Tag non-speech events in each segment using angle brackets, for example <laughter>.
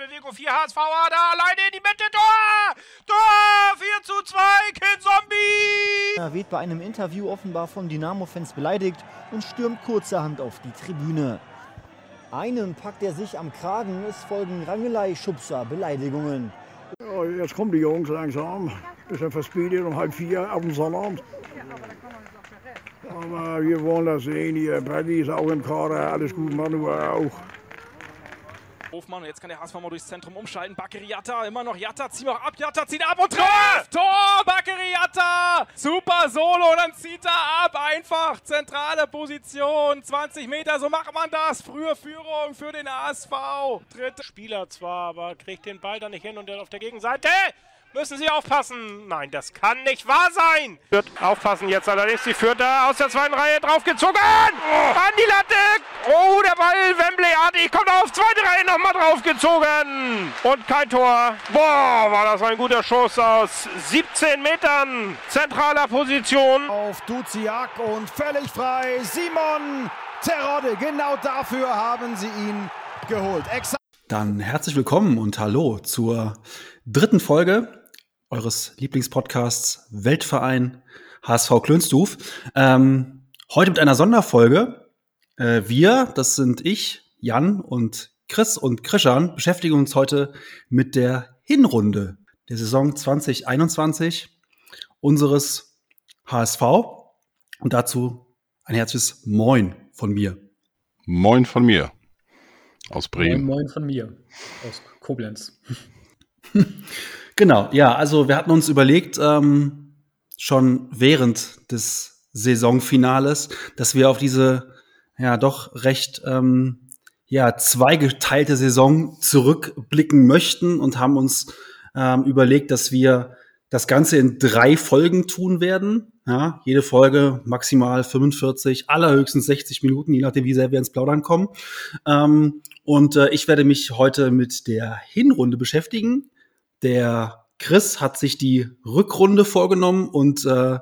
Vorwärtsbewegung, 4 HSV, da alleine in die Mitte, Tor! Tor! 4 zu 2, Kind Zombie! Er wird bei einem Interview offenbar von Dynamo-Fans beleidigt und stürmt kurzerhand auf die Tribüne. Einen packt er sich am Kragen, es folgen Rangelei, Schubser, Beleidigungen. Ja, jetzt kommen die Jungs langsam. Bisschen verspätet um halb vier auf dem Sonnabend. Aber wir wollen das sehen hier. Brady ist auch im Kader, alles gut, Manu auch. Hofmann, jetzt kann der HSV mal durchs Zentrum umschalten. Bakary immer noch Jatta, zieh noch ab, Jatta zieht ab und trifft! Tor, Bakary! Super Solo, dann zieht er ab, einfach, zentrale Position, 20 Meter, so macht man das. Frühe Führung für den HSV. Dritte Spieler zwar, aber kriegt den Ball da nicht hin und dann auf der Gegenseite müssen sie aufpassen. Nein, das kann nicht wahr sein. Führt aufpassen jetzt allerdings. Die führt da aus der zweiten Reihe draufgezogen. Oh. An die Latte. Oh, der Ball Wembley-artig kommt auf zweite Reihe nochmal draufgezogen. Und kein Tor. Boah, war das ein guter Schuss aus 17 Metern zentraler Position. Auf Duziak und völlig frei. Simon Terodde. Genau dafür haben sie ihn geholt. Exa Dann herzlich willkommen und hallo zur dritten Folge eures Lieblingspodcasts Weltverein HSV Klönstuf. Ähm, heute mit einer Sonderfolge. Äh, wir, das sind ich, Jan und Chris und Krishan, beschäftigen uns heute mit der Hinrunde der Saison 2021 unseres HSV. Und dazu ein herzliches Moin von mir. Moin von mir. Aus Bremen. Moin, moin von mir. Aus Koblenz. <laughs> Genau, ja, also wir hatten uns überlegt, ähm, schon während des Saisonfinales, dass wir auf diese ja doch recht ähm, ja zweigeteilte Saison zurückblicken möchten und haben uns ähm, überlegt, dass wir das Ganze in drei Folgen tun werden. Ja, jede Folge maximal 45, allerhöchstens 60 Minuten, je nachdem, wie sehr wir ins Plaudern kommen. Ähm, und äh, ich werde mich heute mit der Hinrunde beschäftigen der Chris hat sich die Rückrunde vorgenommen und äh,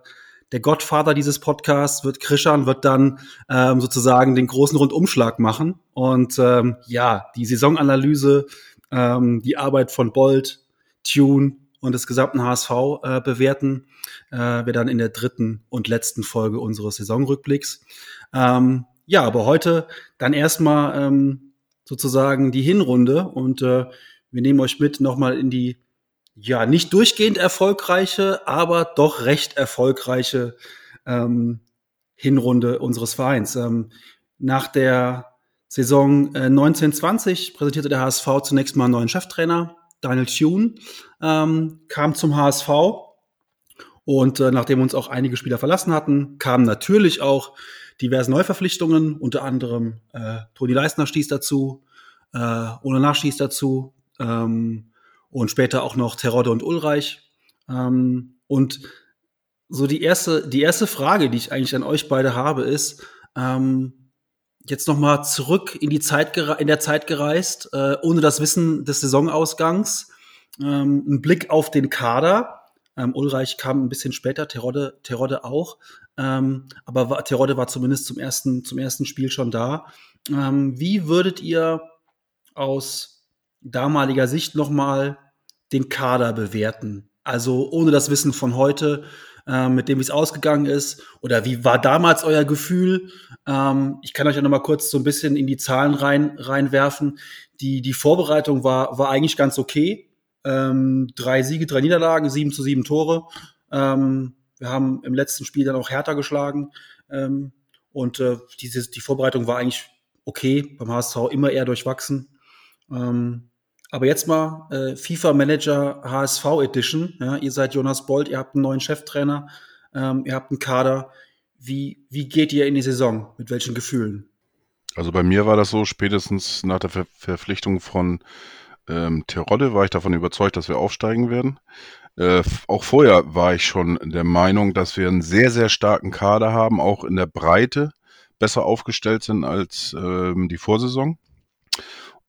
der Gottvater dieses Podcasts wird Krishan, wird dann ähm, sozusagen den großen Rundumschlag machen. Und ähm, ja, die Saisonanalyse, ähm, die Arbeit von Bolt, Tune und des gesamten HSV äh, bewerten äh, wir dann in der dritten und letzten Folge unseres Saisonrückblicks. Ähm, ja, aber heute dann erstmal ähm, sozusagen die Hinrunde und äh, wir nehmen euch mit nochmal in die ja, nicht durchgehend erfolgreiche, aber doch recht erfolgreiche ähm, Hinrunde unseres Vereins. Ähm, nach der Saison äh, 1920 präsentierte der HSV zunächst mal einen neuen Cheftrainer, Daniel Thune, ähm, kam zum HSV und äh, nachdem uns auch einige Spieler verlassen hatten, kamen natürlich auch diverse Neuverpflichtungen, unter anderem äh, Toni Leistner stieß dazu, äh, Ole Nach dazu, ähm, und später auch noch Terodde und Ulreich. Ähm, und so die erste, die erste Frage, die ich eigentlich an euch beide habe, ist, ähm, jetzt noch mal zurück in die Zeit in der Zeit gereist, äh, ohne das Wissen des Saisonausgangs, ähm, ein Blick auf den Kader. Ähm, Ulreich kam ein bisschen später, Terodde, Terodde auch, ähm, aber war, Terodde war zumindest zum ersten, zum ersten Spiel schon da. Ähm, wie würdet ihr aus damaliger Sicht nochmal den Kader bewerten? Also ohne das Wissen von heute, äh, mit dem wie es ausgegangen ist, oder wie war damals euer Gefühl? Ähm, ich kann euch ja nochmal kurz so ein bisschen in die Zahlen rein reinwerfen. Die die Vorbereitung war war eigentlich ganz okay. Ähm, drei Siege, drei Niederlagen, sieben zu sieben Tore. Ähm, wir haben im letzten Spiel dann auch härter geschlagen. Ähm, und äh, diese, die Vorbereitung war eigentlich okay, beim HSV immer eher durchwachsen. Ähm, aber jetzt mal äh, FIFA Manager HSV Edition. Ja, ihr seid Jonas Bolt, ihr habt einen neuen Cheftrainer, ähm, ihr habt einen Kader. Wie, wie geht ihr in die Saison? Mit welchen Gefühlen? Also bei mir war das so, spätestens nach der Ver Verpflichtung von ähm, Terodde war ich davon überzeugt, dass wir aufsteigen werden. Äh, auch vorher war ich schon der Meinung, dass wir einen sehr, sehr starken Kader haben, auch in der Breite besser aufgestellt sind als ähm, die Vorsaison.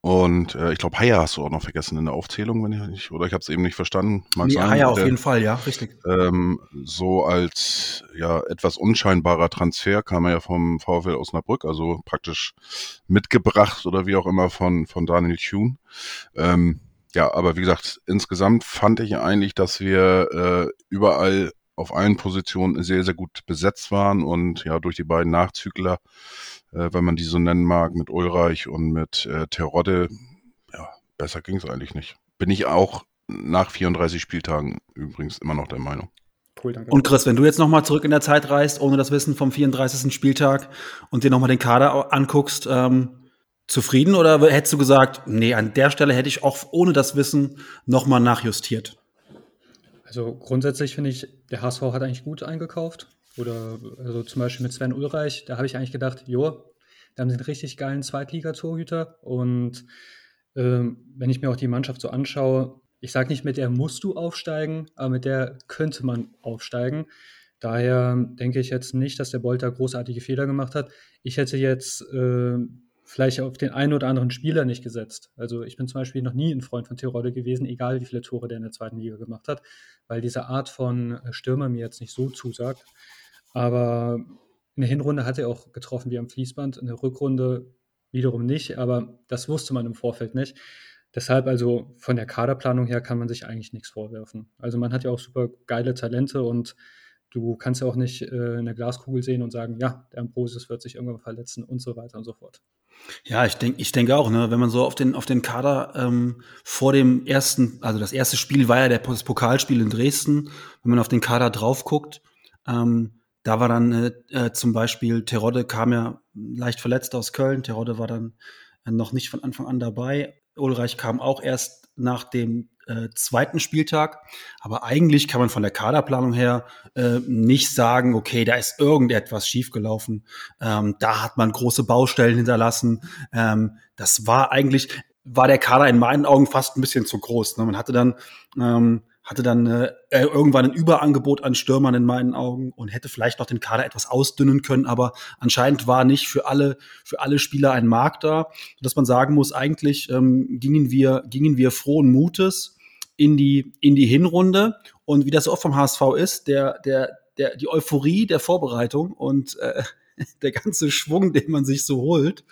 Und äh, ich glaube, Haya hast du auch noch vergessen in der Aufzählung, wenn ich nicht, oder ich habe es eben nicht verstanden. Mag nee, sein, Haya auf jeden Fall, ja, richtig. Ähm, so als ja etwas unscheinbarer Transfer kam er ja vom VfL Osnabrück, also praktisch mitgebracht oder wie auch immer von von Daniel Thune. Ähm, ja, aber wie gesagt, insgesamt fand ich eigentlich, dass wir äh, überall auf allen Positionen sehr, sehr gut besetzt waren und ja, durch die beiden Nachzügler, äh, wenn man die so nennen mag, mit Ulreich und mit äh, Terodde, ja, besser ging es eigentlich nicht. Bin ich auch nach 34 Spieltagen übrigens immer noch der Meinung. Cool, danke. Und Chris, wenn du jetzt nochmal zurück in der Zeit reist, ohne das Wissen vom 34. Spieltag und dir nochmal den Kader anguckst, ähm, zufrieden oder hättest du gesagt, nee, an der Stelle hätte ich auch ohne das Wissen nochmal nachjustiert? Also grundsätzlich finde ich, der HSV hat eigentlich gut eingekauft. Oder also zum Beispiel mit Sven Ulreich, da habe ich eigentlich gedacht, jo, da haben einen richtig geilen Zweitliga-Torhüter. Und ähm, wenn ich mir auch die Mannschaft so anschaue, ich sage nicht, mit der musst du aufsteigen, aber mit der könnte man aufsteigen. Daher denke ich jetzt nicht, dass der Bolter großartige Fehler gemacht hat. Ich hätte jetzt äh, vielleicht auf den einen oder anderen Spieler nicht gesetzt. Also ich bin zum Beispiel noch nie ein Freund von Tirode gewesen, egal wie viele Tore der in der zweiten Liga gemacht hat, weil diese Art von äh, Stürmer mir jetzt nicht so zusagt. Aber in der Hinrunde hat er auch getroffen wie am Fließband, in der Rückrunde wiederum nicht, aber das wusste man im Vorfeld nicht. Deshalb also von der Kaderplanung her kann man sich eigentlich nichts vorwerfen. Also man hat ja auch super geile Talente und du kannst ja auch nicht äh, eine Glaskugel sehen und sagen, ja, der Ambrosius wird sich irgendwann verletzen und so weiter und so fort. Ja, ich denke, ich denke auch, ne, wenn man so auf den auf den Kader ähm, vor dem ersten, also das erste Spiel war ja der, das Pokalspiel in Dresden. Wenn man auf den Kader drauf guckt, ähm, da war dann äh, äh, zum Beispiel Terodde kam ja leicht verletzt aus Köln. Terodde war dann äh, noch nicht von Anfang an dabei. Ulreich kam auch erst nach dem äh, zweiten Spieltag. Aber eigentlich kann man von der Kaderplanung her äh, nicht sagen, okay, da ist irgendetwas schiefgelaufen. Ähm, da hat man große Baustellen hinterlassen. Ähm, das war eigentlich, war der Kader in meinen Augen fast ein bisschen zu groß. Ne? Man hatte dann ähm, hatte dann äh, irgendwann ein Überangebot an Stürmern in meinen Augen und hätte vielleicht noch den Kader etwas ausdünnen können, aber anscheinend war nicht für alle für alle Spieler ein Markt da, dass man sagen muss, eigentlich ähm, gingen wir gingen wir frohen Mutes in die, in die Hinrunde. Und wie das so oft vom HSV ist, der, der, der, die Euphorie der Vorbereitung und äh, <laughs> der ganze Schwung, den man sich so holt,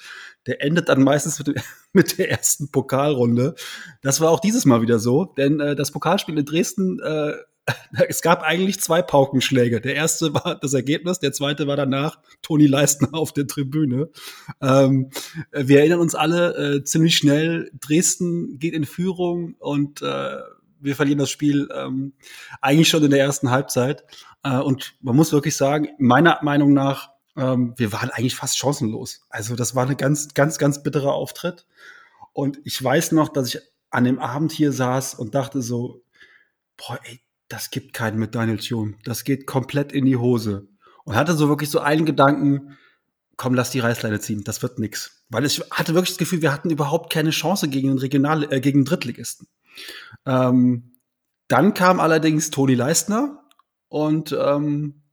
der endet dann meistens mit, <laughs> mit der ersten Pokalrunde. Das war auch dieses Mal wieder so, denn äh, das Pokalspiel in Dresden, äh, <laughs> es gab eigentlich zwei Paukenschläge. Der erste war das Ergebnis, der zweite war danach Toni Leistner auf der Tribüne. Ähm, wir erinnern uns alle äh, ziemlich schnell, Dresden geht in Führung und äh, wir verlieren das Spiel ähm, eigentlich schon in der ersten Halbzeit. Äh, und man muss wirklich sagen, meiner Meinung nach, ähm, wir waren eigentlich fast chancenlos. Also das war eine ganz, ganz, ganz bitterer Auftritt. Und ich weiß noch, dass ich an dem Abend hier saß und dachte so, boah, ey, das gibt keinen mit Daniel Thune. Das geht komplett in die Hose. Und hatte so wirklich so einen Gedanken, komm, lass die Reißleine ziehen, das wird nix. Weil ich hatte wirklich das Gefühl, wir hatten überhaupt keine Chance gegen den Regional, äh, gegen den Drittligisten. Ähm, dann kam allerdings Toni Leistner und ähm,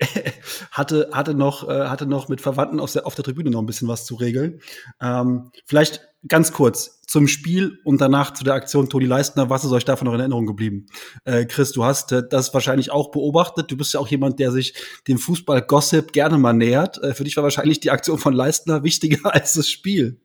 <laughs> hatte, hatte, noch, äh, hatte noch mit Verwandten auf der, auf der Tribüne noch ein bisschen was zu regeln. Ähm, vielleicht ganz kurz zum Spiel und danach zu der Aktion Toni Leistner. Was ist euch davon noch in Erinnerung geblieben? Äh, Chris, du hast äh, das wahrscheinlich auch beobachtet. Du bist ja auch jemand, der sich dem Fußball-Gossip gerne mal nähert. Äh, für dich war wahrscheinlich die Aktion von Leistner wichtiger <laughs> als das Spiel.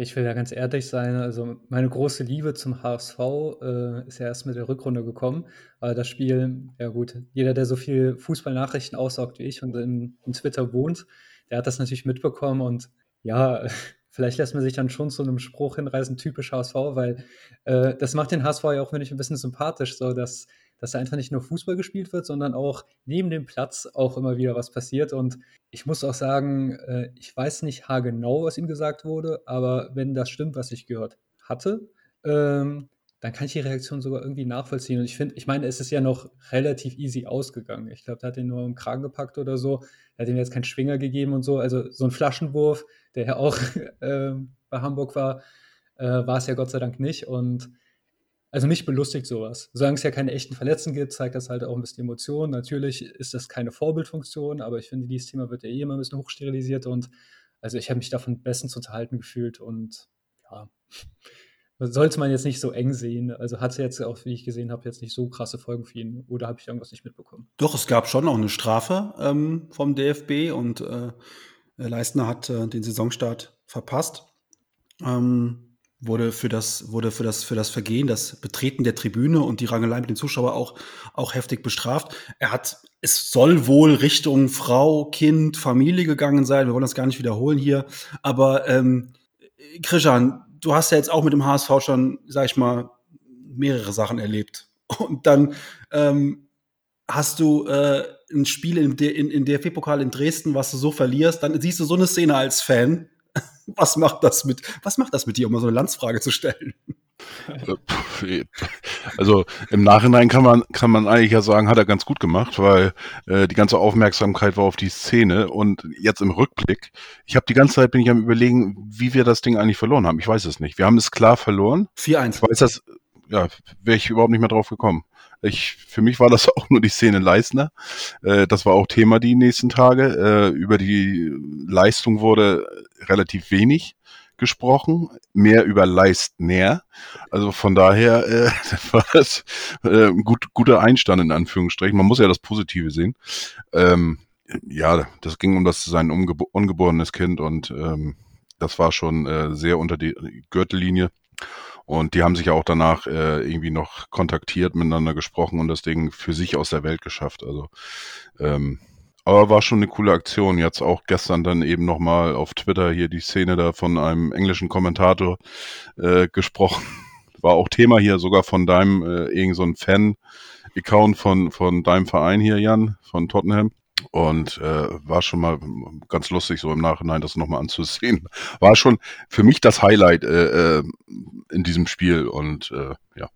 Ich will ja ganz ehrlich sein, also meine große Liebe zum HSV äh, ist ja erst mit der Rückrunde gekommen. Aber das Spiel, ja gut, jeder, der so viel Fußballnachrichten aussaugt wie ich und in, in Twitter wohnt, der hat das natürlich mitbekommen und ja, <laughs> vielleicht lässt man sich dann schon zu einem Spruch hinreißen, typisch HSV, weil äh, das macht den HSV ja auch, finde ich, ein bisschen sympathisch, so dass dass da einfach nicht nur Fußball gespielt wird, sondern auch neben dem Platz auch immer wieder was passiert. Und ich muss auch sagen, äh, ich weiß nicht haargenau, was ihm gesagt wurde, aber wenn das stimmt, was ich gehört hatte, ähm, dann kann ich die Reaktion sogar irgendwie nachvollziehen. Und ich finde, ich meine, es ist ja noch relativ easy ausgegangen. Ich glaube, der hat ihn nur im Kragen gepackt oder so. Er hat ihm jetzt keinen Schwinger gegeben und so. Also so ein Flaschenwurf, der ja auch <laughs> äh, bei Hamburg war, äh, war es ja Gott sei Dank nicht. Und also mich belustigt sowas. Solange es ja keine echten Verletzten gibt, zeigt das halt auch ein bisschen Emotionen. Natürlich ist das keine Vorbildfunktion, aber ich finde, dieses Thema wird ja eh immer ein bisschen hochsterilisiert und also ich habe mich davon bestens unterhalten gefühlt und ja, <laughs> sollte man jetzt nicht so eng sehen. Also hat es jetzt auch, wie ich gesehen habe, jetzt nicht so krasse Folgen für ihn. Oder habe ich irgendwas nicht mitbekommen? Doch, es gab schon auch eine Strafe ähm, vom DFB und äh, Leistner hat äh, den Saisonstart verpasst. Ähm, wurde für das, wurde für das, für das Vergehen, das Betreten der Tribüne und die Rangelei mit den Zuschauern auch, auch heftig bestraft. Er hat, es soll wohl Richtung Frau, Kind, Familie gegangen sein. Wir wollen das gar nicht wiederholen hier. Aber ähm, Krishan, du hast ja jetzt auch mit dem HSV schon, sag ich mal, mehrere Sachen erlebt. Und dann ähm, hast du äh, ein Spiel in, in, in DFB-Pokal in Dresden, was du so verlierst, dann siehst du so eine Szene als Fan. Was macht das mit, was macht das mit dir, um mal so eine Landsfrage zu stellen? Also im Nachhinein kann man, kann man eigentlich ja sagen, hat er ganz gut gemacht, weil äh, die ganze Aufmerksamkeit war auf die Szene und jetzt im Rückblick, ich habe die ganze Zeit bin ich am überlegen, wie wir das Ding eigentlich verloren haben. Ich weiß es nicht. Wir haben es klar verloren. 4-1. Ich weiß das, ja, wäre ich überhaupt nicht mehr drauf gekommen. Ich, für mich war das <laughs> auch nur die Szene Leistner. Äh, das war auch Thema die nächsten Tage. Äh, über die Leistung wurde relativ wenig gesprochen, mehr über Leistner. Also von daher äh, <laughs> war das äh, gut, guter Einstand in Anführungsstrichen. Man muss ja das Positive sehen. Ähm, ja, das ging um das sein ungeborenes Kind und ähm, das war schon äh, sehr unter die Gürtellinie. Und die haben sich ja auch danach äh, irgendwie noch kontaktiert, miteinander gesprochen und das Ding für sich aus der Welt geschafft. Also ähm, aber war schon eine coole Aktion. Jetzt auch gestern dann eben nochmal auf Twitter hier die Szene da von einem englischen Kommentator äh, gesprochen. <laughs> War auch Thema hier sogar von deinem, äh, irgend so ein Fan-Account von, von deinem Verein hier, Jan, von Tottenham. Und äh, war schon mal ganz lustig, so im Nachhinein das nochmal anzusehen. <laughs> War schon für mich das Highlight äh, äh, in diesem Spiel. Und äh, ja,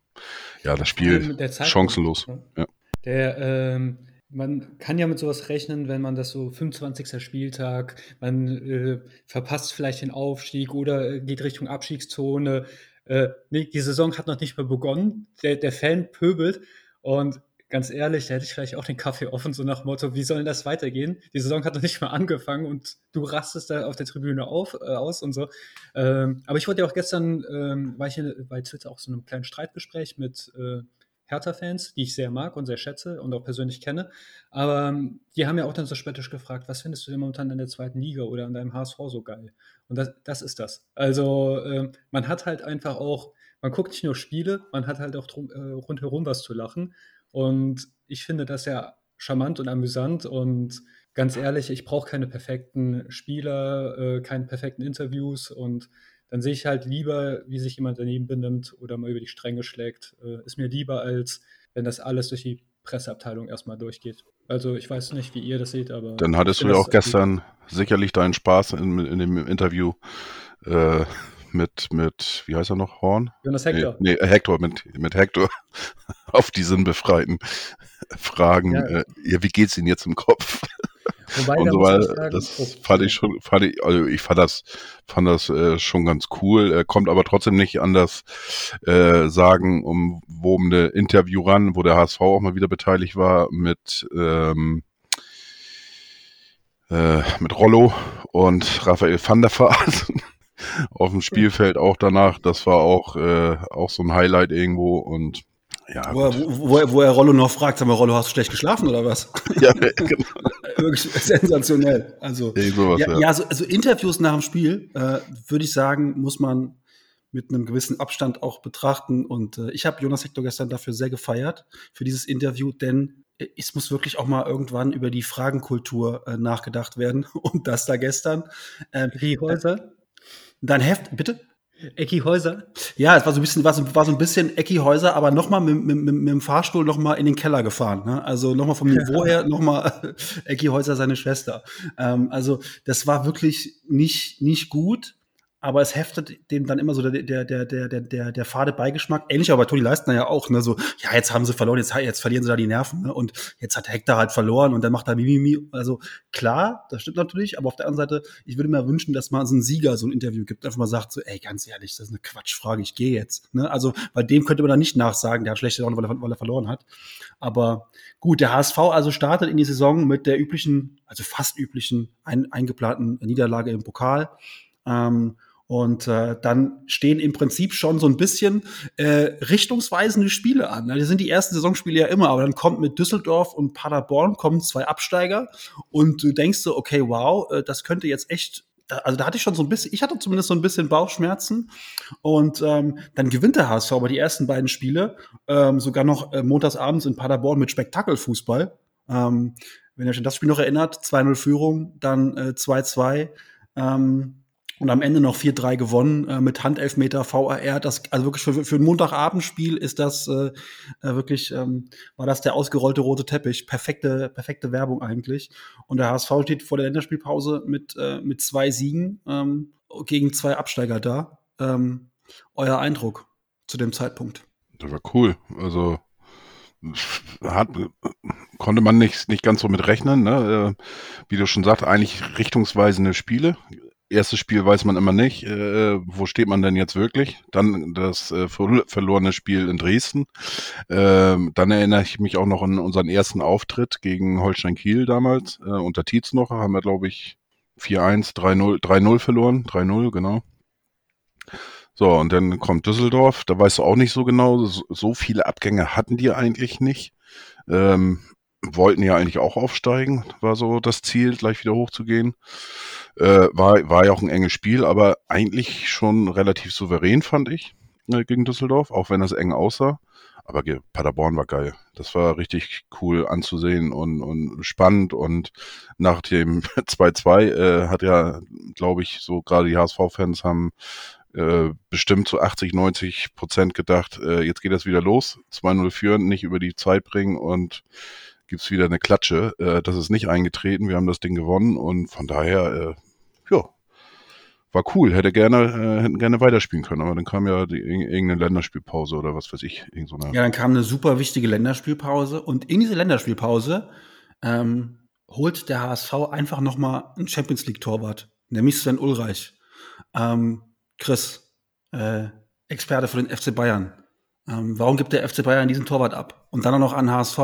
ja, das Spiel chancenlos. Ja. Der ähm, man kann ja mit sowas rechnen, wenn man das so 25. Spieltag, man äh, verpasst vielleicht den Aufstieg oder äh, geht Richtung Abstiegszone. Äh, nee, die Saison hat noch nicht mehr begonnen. Der, der Fan pöbelt und ganz ehrlich, da hätte ich vielleicht auch den Kaffee offen, so nach Motto, wie soll denn das weitergehen? Die Saison hat noch nicht mal angefangen und du rastest da auf der Tribüne auf, äh, aus und so. Ähm, aber ich wollte ja auch gestern, ähm, war ich hier bei Twitter auch so einem kleinen Streitgespräch mit äh, Hertha-Fans, die ich sehr mag und sehr schätze und auch persönlich kenne. Aber ähm, die haben ja auch dann so spöttisch gefragt, was findest du denn momentan in der zweiten Liga oder an deinem HSV so geil? Und das, das ist das. Also äh, man hat halt einfach auch, man guckt nicht nur Spiele, man hat halt auch drum, äh, rundherum was zu lachen. Und ich finde das ja charmant und amüsant und ganz ehrlich, ich brauche keine perfekten Spieler, äh, keine perfekten Interviews und dann sehe ich halt lieber, wie sich jemand daneben benimmt oder mal über die Stränge schlägt. Äh, ist mir lieber, als wenn das alles durch die Presseabteilung erstmal durchgeht. Also ich weiß nicht, wie ihr das seht, aber. Dann hattest du ja auch gestern sicherlich deinen Spaß in, in dem Interview äh, mit, mit, wie heißt er noch, Horn? Jonas Hector. Nee, nee Hector, mit, mit Hector <laughs> auf die sinnbefreiten Fragen. Ja. Äh, ja, wie geht's Ihnen jetzt im Kopf? <laughs> Wobei, und so weiter. Das oh, fand ich schon, fand ich, also ich fand das, fand das äh, schon ganz cool. Er kommt aber trotzdem nicht an das äh, Sagen umwobene Interview ran, wo der HSV auch mal wieder beteiligt war mit ähm, äh, mit Rollo und Raphael van der Vaart <laughs> auf dem Spielfeld auch danach. Das war auch, äh, auch so ein Highlight irgendwo und ja, wo, wo, wo, er Rollo noch fragt, sag mal, Rollo, hast du schlecht geschlafen oder was? <laughs> Ja, <laughs> genau. Wirklich sensationell. Also, ja, sowas, ja, ja. so, also Interviews nach dem Spiel, äh, würde ich sagen, muss man mit einem gewissen Abstand auch betrachten. Und äh, ich habe Jonas Hector gestern dafür sehr gefeiert, für dieses Interview, denn es muss wirklich auch mal irgendwann über die Fragenkultur äh, nachgedacht werden. <laughs> Und das da gestern. Äh, Wie Häuser? Dein Heft, bitte? Ecki Häuser? Ja, es war so ein bisschen, war so, war so ein bisschen Ecki Häuser, aber nochmal mit, mit, mit, mit dem Fahrstuhl nochmal in den Keller gefahren. Ne? Also nochmal vom <laughs> Niveau her, nochmal <laughs> Ecki Häuser, seine Schwester. Ähm, also das war wirklich nicht, nicht gut aber es heftet dem dann immer so der, der, der, der, der, der fade Beigeschmack. Ähnlich aber bei Toni Leistner ja auch, ne, so, ja, jetzt haben sie verloren, jetzt, jetzt verlieren sie da die Nerven, ne, und jetzt hat Hector halt verloren und dann macht er Mimimi. Also, klar, das stimmt natürlich, aber auf der anderen Seite, ich würde mir wünschen, dass man so einen Sieger so ein Interview gibt, einfach mal sagt so, ey, ganz ehrlich, das ist eine Quatschfrage, ich gehe jetzt, ne, also, bei dem könnte man dann nicht nachsagen, der hat schlechte Laune, weil er, weil er verloren hat. Aber gut, der HSV also startet in die Saison mit der üblichen, also fast üblichen, ein, eingeplanten Niederlage im Pokal. Ähm, Und äh, dann stehen im Prinzip schon so ein bisschen äh, richtungsweisende Spiele an. Das sind die ersten Saisonspiele ja immer, aber dann kommt mit Düsseldorf und Paderborn kommen zwei Absteiger und du denkst so, okay, wow, äh, das könnte jetzt echt also da hatte ich schon so ein bisschen, ich hatte zumindest so ein bisschen Bauchschmerzen. Und ähm, dann gewinnt der HSV aber die ersten beiden Spiele, ähm, sogar noch äh, montagsabends in Paderborn mit Spektakelfußball. Ähm, wenn ihr euch an das Spiel noch erinnert, 2-0 Führung, dann äh, 2-2. Ähm, und am Ende noch 4-3 gewonnen äh, mit Handelfmeter VAR. Das, also wirklich für, für ein Montagabendspiel ist das äh, äh, wirklich, ähm, war das der ausgerollte rote Teppich. Perfekte, perfekte Werbung eigentlich. Und der HSV steht vor der Länderspielpause mit, äh, mit zwei Siegen ähm, gegen zwei Absteiger da. Ähm, euer Eindruck zu dem Zeitpunkt? Das war cool. Also hat, konnte man nicht, nicht ganz so mit rechnen. Ne? Äh, wie du schon sagst, eigentlich richtungsweisende Spiele erstes Spiel weiß man immer nicht, äh, wo steht man denn jetzt wirklich. Dann das äh, verlorene Spiel in Dresden. Ähm, dann erinnere ich mich auch noch an unseren ersten Auftritt gegen Holstein Kiel damals, äh, unter Tietz noch, haben wir, glaube ich, 4-1, 3-0, 3-0 verloren, 3-0, genau. So, und dann kommt Düsseldorf, da weißt du auch nicht so genau, so, so viele Abgänge hatten die eigentlich nicht. Ähm, wollten ja eigentlich auch aufsteigen, war so das Ziel, gleich wieder hochzugehen. Äh, war, war ja auch ein enges Spiel, aber eigentlich schon relativ souverän, fand ich, äh, gegen Düsseldorf, auch wenn das eng aussah. Aber Paderborn war geil. Das war richtig cool anzusehen und, und spannend. Und nach dem <laughs> 2-2 äh, hat ja, glaube ich, so gerade die HSV-Fans haben äh, bestimmt zu 80, 90 Prozent gedacht, äh, jetzt geht das wieder los. 2-0 führen, nicht über die Zeit bringen und gibt's wieder eine Klatsche. Äh, das ist nicht eingetreten. Wir haben das Ding gewonnen und von daher, äh, ja, war cool. Hätte gerne, äh, hätten gerne weiterspielen können, aber dann kam ja die, irgendeine Länderspielpause oder was weiß ich. So ja, dann kam eine super wichtige Länderspielpause und in diese Länderspielpause ähm, holt der HSV einfach nochmal einen Champions League Torwart, nämlich Sven Ulreich. Ähm, Chris, äh, Experte für den FC Bayern. Ähm, warum gibt der FC Bayern diesen Torwart ab? Und dann auch noch an HSV.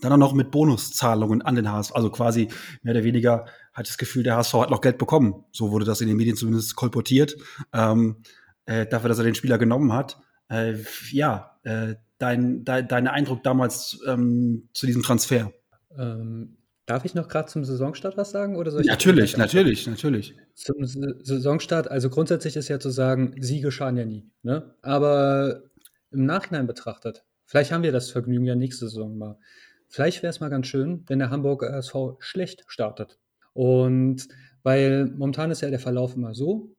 Dann auch noch mit Bonuszahlungen an den HSV. Also quasi mehr oder weniger hat das Gefühl, der HSV hat noch Geld bekommen. So wurde das in den Medien zumindest kolportiert. Ähm, äh, dafür, dass er den Spieler genommen hat. Äh, ja, äh, dein, dein, dein Eindruck damals ähm, zu diesem Transfer? Ähm, darf ich noch gerade zum Saisonstart was sagen? Oder soll ich natürlich, natürlich, natürlich. Zum Saisonstart, also grundsätzlich ist ja zu sagen, Siege schaden ja nie. Ne? Aber im Nachhinein betrachtet, vielleicht haben wir das Vergnügen ja nächste Saison mal. Vielleicht wäre es mal ganz schön, wenn der Hamburger SV schlecht startet. Und weil momentan ist ja der Verlauf immer so: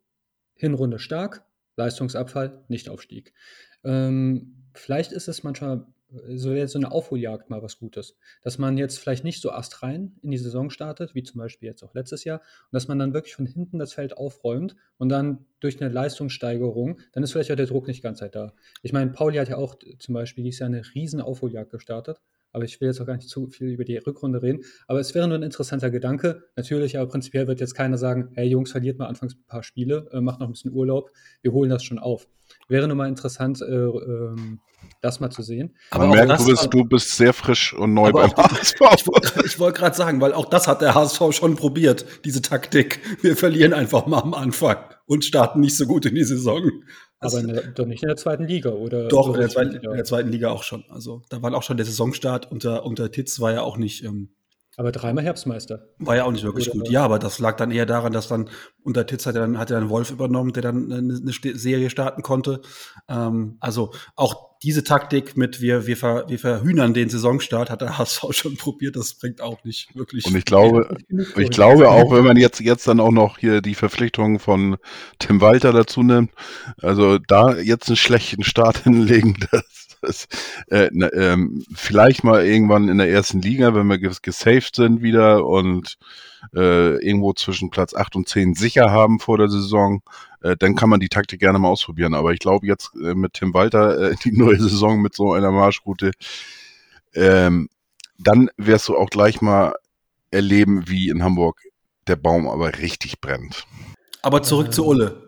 Hinrunde stark, Leistungsabfall, Nichtaufstieg. Ähm, vielleicht ist es manchmal so jetzt so eine Aufholjagd mal was Gutes. Dass man jetzt vielleicht nicht so astrein in die Saison startet, wie zum Beispiel jetzt auch letztes Jahr, und dass man dann wirklich von hinten das Feld aufräumt und dann durch eine Leistungssteigerung, dann ist vielleicht auch der Druck nicht ganz halt da. Ich meine, Pauli hat ja auch zum Beispiel dieses Jahr eine riesen Aufholjagd gestartet, aber ich will jetzt auch gar nicht zu viel über die Rückrunde reden. Aber es wäre nur ein interessanter Gedanke. Natürlich, aber prinzipiell wird jetzt keiner sagen, hey Jungs, verliert mal anfangs ein paar Spiele, äh, macht noch ein bisschen Urlaub, wir holen das schon auf. Wäre nur mal interessant, äh, ähm, das mal zu sehen. Aber Man merkt, du bist, du bist sehr frisch und neu beim HSV. <laughs> Ich, ich wollte gerade sagen, weil auch das hat der HSV schon probiert, diese Taktik. Wir verlieren einfach mal am Anfang und starten nicht so gut in die Saison. Aber in der, doch nicht in der zweiten Liga, oder? Doch, in der, zweiten, in der, zweiten, Liga auch schon. Also da war auch schon der Saisonstart unter, unter Titz war ja auch nicht. Ähm, aber dreimal Herbstmeister. War ja auch nicht wirklich Oder gut. Ja, aber das lag dann eher daran, dass dann unter Titz hat er dann, hat er dann Wolf übernommen, der dann eine, eine Serie starten konnte. Ähm, also auch diese Taktik mit wir, wir, ver, wir verhühnern den Saisonstart, hat der <laughs> HSV schon probiert. Das bringt auch nicht wirklich. Und ich glaube, ich glaube auch, wenn man jetzt, jetzt dann auch noch hier die Verpflichtung von Tim Walter dazu nimmt, also da jetzt einen schlechten Start <laughs> hinlegen, das das, äh, na, ähm, vielleicht mal irgendwann in der ersten Liga, wenn wir gesaved sind wieder und äh, irgendwo zwischen Platz 8 und 10 sicher haben vor der Saison, äh, dann kann man die Taktik gerne mal ausprobieren. Aber ich glaube jetzt äh, mit Tim Walter äh, die neue Saison mit so einer Marschroute, ähm, dann wirst du auch gleich mal erleben, wie in Hamburg der Baum aber richtig brennt. Aber zurück zu Ulle.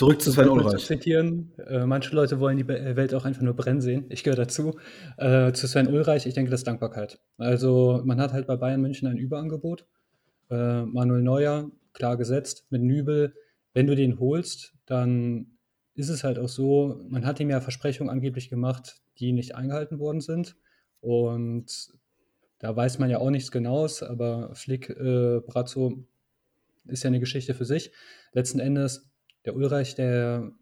Zurück zu Sven Ulreich. zitieren. Äh, manche Leute wollen die äh, Welt auch einfach nur brennen sehen. Ich gehöre dazu. Äh, zu Sven Ulreich, ich denke, das ist Dankbarkeit. Also man hat halt bei Bayern München ein Überangebot. Äh, Manuel Neuer, klar gesetzt, mit Nübel, wenn du den holst, dann ist es halt auch so, man hat ihm ja Versprechungen angeblich gemacht, die nicht eingehalten worden sind. Und da weiß man ja auch nichts Genaues, aber Flick, äh, Brazzo ist ja eine Geschichte für sich. Letzten Endes, der Ulreich, der,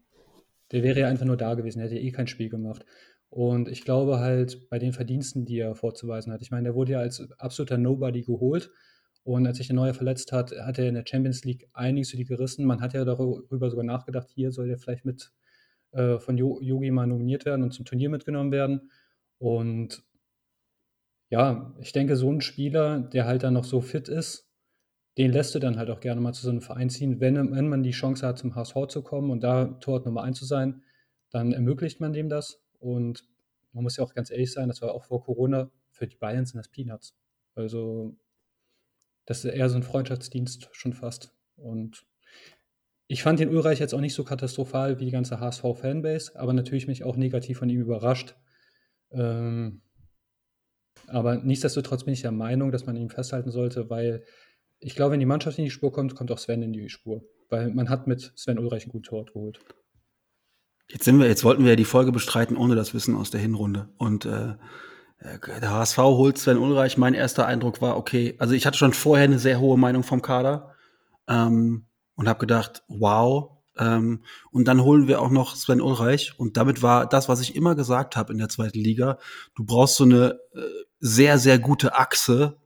der wäre ja einfach nur da gewesen, der hätte ja eh kein Spiel gemacht. Und ich glaube halt bei den Verdiensten, die er vorzuweisen hat. Ich meine, der wurde ja als absoluter Nobody geholt. Und als sich der Neue verletzt hat, hat er in der Champions League einiges für die gerissen. Man hat ja darüber sogar nachgedacht, hier soll er vielleicht mit äh, von Yogi mal nominiert werden und zum Turnier mitgenommen werden. Und ja, ich denke, so ein Spieler, der halt dann noch so fit ist, den lässt du dann halt auch gerne mal zu so einem Verein ziehen. Wenn, wenn man die Chance hat, zum HSV zu kommen und da Torwart Nummer 1 zu sein, dann ermöglicht man dem das. Und man muss ja auch ganz ehrlich sein, das war auch vor Corona, für die Bayern sind das Peanuts. Also das ist eher so ein Freundschaftsdienst schon fast. Und ich fand den Ulreich jetzt auch nicht so katastrophal wie die ganze HSV-Fanbase, aber natürlich mich auch negativ von ihm überrascht. Ähm, aber nichtsdestotrotz bin ich der Meinung, dass man ihn festhalten sollte, weil ich glaube, wenn die Mannschaft in die Spur kommt, kommt auch Sven in die Spur. Weil man hat mit Sven Ulreich einen guten Tor geholt. Jetzt sind wir, jetzt wollten wir ja die Folge bestreiten ohne das Wissen aus der Hinrunde. Und äh, der HSV holt Sven Ulreich. Mein erster Eindruck war, okay, also ich hatte schon vorher eine sehr hohe Meinung vom Kader ähm, und habe gedacht, wow. Ähm, und dann holen wir auch noch Sven Ulreich. Und damit war das, was ich immer gesagt habe in der zweiten Liga, du brauchst so eine äh, sehr, sehr gute Achse.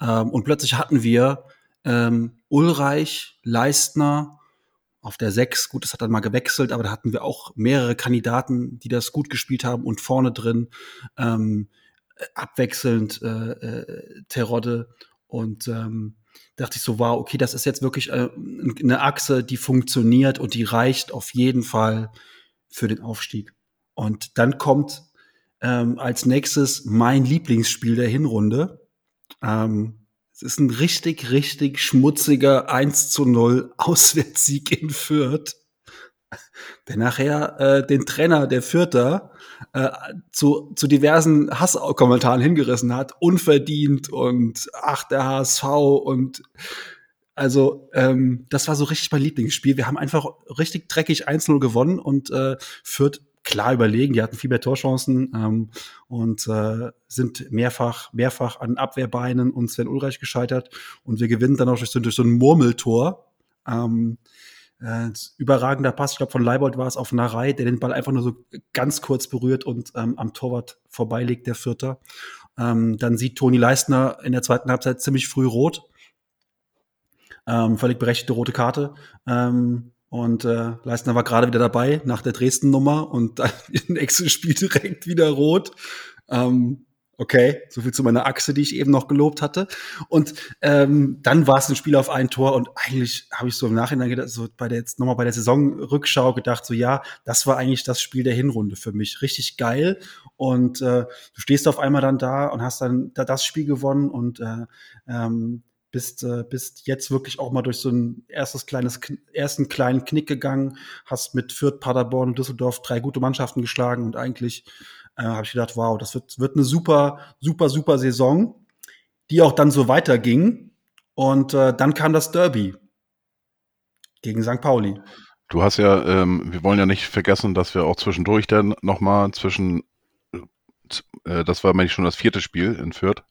Ähm, und plötzlich hatten wir ähm, Ulreich, Leistner, auf der 6, gut, das hat dann mal gewechselt, aber da hatten wir auch mehrere Kandidaten, die das gut gespielt haben und vorne drin ähm, abwechselnd äh, äh, Terodde und ähm, dachte ich so, wow, okay, das ist jetzt wirklich äh, eine Achse, die funktioniert und die reicht auf jeden Fall für den Aufstieg. Und dann kommt ähm, als nächstes mein Lieblingsspiel der Hinrunde. Ähm, es ist ein richtig, richtig schmutziger 1 zu 0 Auswärtssieg in Fürth, der nachher äh, den Trainer der Fürther äh, zu, zu diversen Hasskommentaren hingerissen hat, unverdient und ach, der HSV und also ähm, das war so richtig mein Lieblingsspiel. Wir haben einfach richtig dreckig 1-0 gewonnen und äh, Fürth klar überlegen. Die hatten viel mehr Torchancen ähm, und äh, sind mehrfach, mehrfach an Abwehrbeinen und Sven Ulreich gescheitert. Und wir gewinnen dann auch durch so, durch so ein Murmeltor. Ähm, äh, überragender Pass, ich glaube von Leibold war es auf Narei, der den Ball einfach nur so ganz kurz berührt und ähm, am Torwart vorbeilegt, der Vierter. Ähm, dann sieht Toni Leistner in der zweiten Halbzeit ziemlich früh rot. Ähm, völlig berechtigte rote Karte. Ähm, und äh, Leistner war gerade wieder dabei nach der Dresden-Nummer und dann <laughs> im nächsten Spiel direkt wieder rot. Ähm, okay, so viel zu meiner Achse, die ich eben noch gelobt hatte. Und ähm, dann war es ein Spiel auf ein Tor und eigentlich habe ich so im Nachhinein gedacht, so bei der jetzt nochmal bei der Saisonrückschau gedacht, so ja, das war eigentlich das Spiel der Hinrunde für mich. Richtig geil. Und äh, du stehst auf einmal dann da und hast dann da das Spiel gewonnen und äh, ähm, bist, äh, bist jetzt wirklich auch mal durch so ein erstes kleines, ersten kleinen Knick gegangen, hast mit Fürth, Paderborn und Düsseldorf drei gute Mannschaften geschlagen und eigentlich äh, habe ich gedacht, wow, das wird, wird eine super, super, super Saison, die auch dann so weiterging. Und äh, dann kam das Derby gegen St. Pauli. Du hast ja, ähm, wir wollen ja nicht vergessen, dass wir auch zwischendurch dann nochmal zwischen äh, das war eigentlich schon das vierte Spiel in Fürth.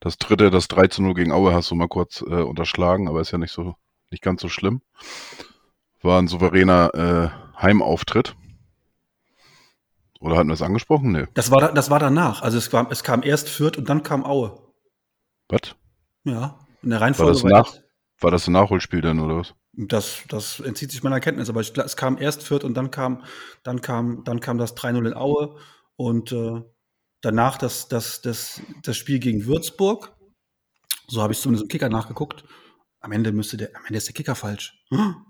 Das dritte, das 3 zu 0 gegen Aue hast du mal kurz äh, unterschlagen, aber ist ja nicht so, nicht ganz so schlimm. War ein souveräner äh, Heimauftritt. Oder hatten wir es angesprochen? Nee. Das war, das war danach. Also es, war, es kam erst Fürth und dann kam Aue. Was? Ja, in der Reihenfolge. War das, nach, war das ein Nachholspiel denn, oder was? Das, das entzieht sich meiner Kenntnis, aber ich, es kam erst Fürth und dann kam, dann kam, dann kam das 3-0 in Aue und äh, Danach das, das, das, das Spiel gegen Würzburg. So habe ich zumindest im Kicker nachgeguckt. Am Ende müsste der, am Ende ist der Kicker falsch. Hm? <gasps>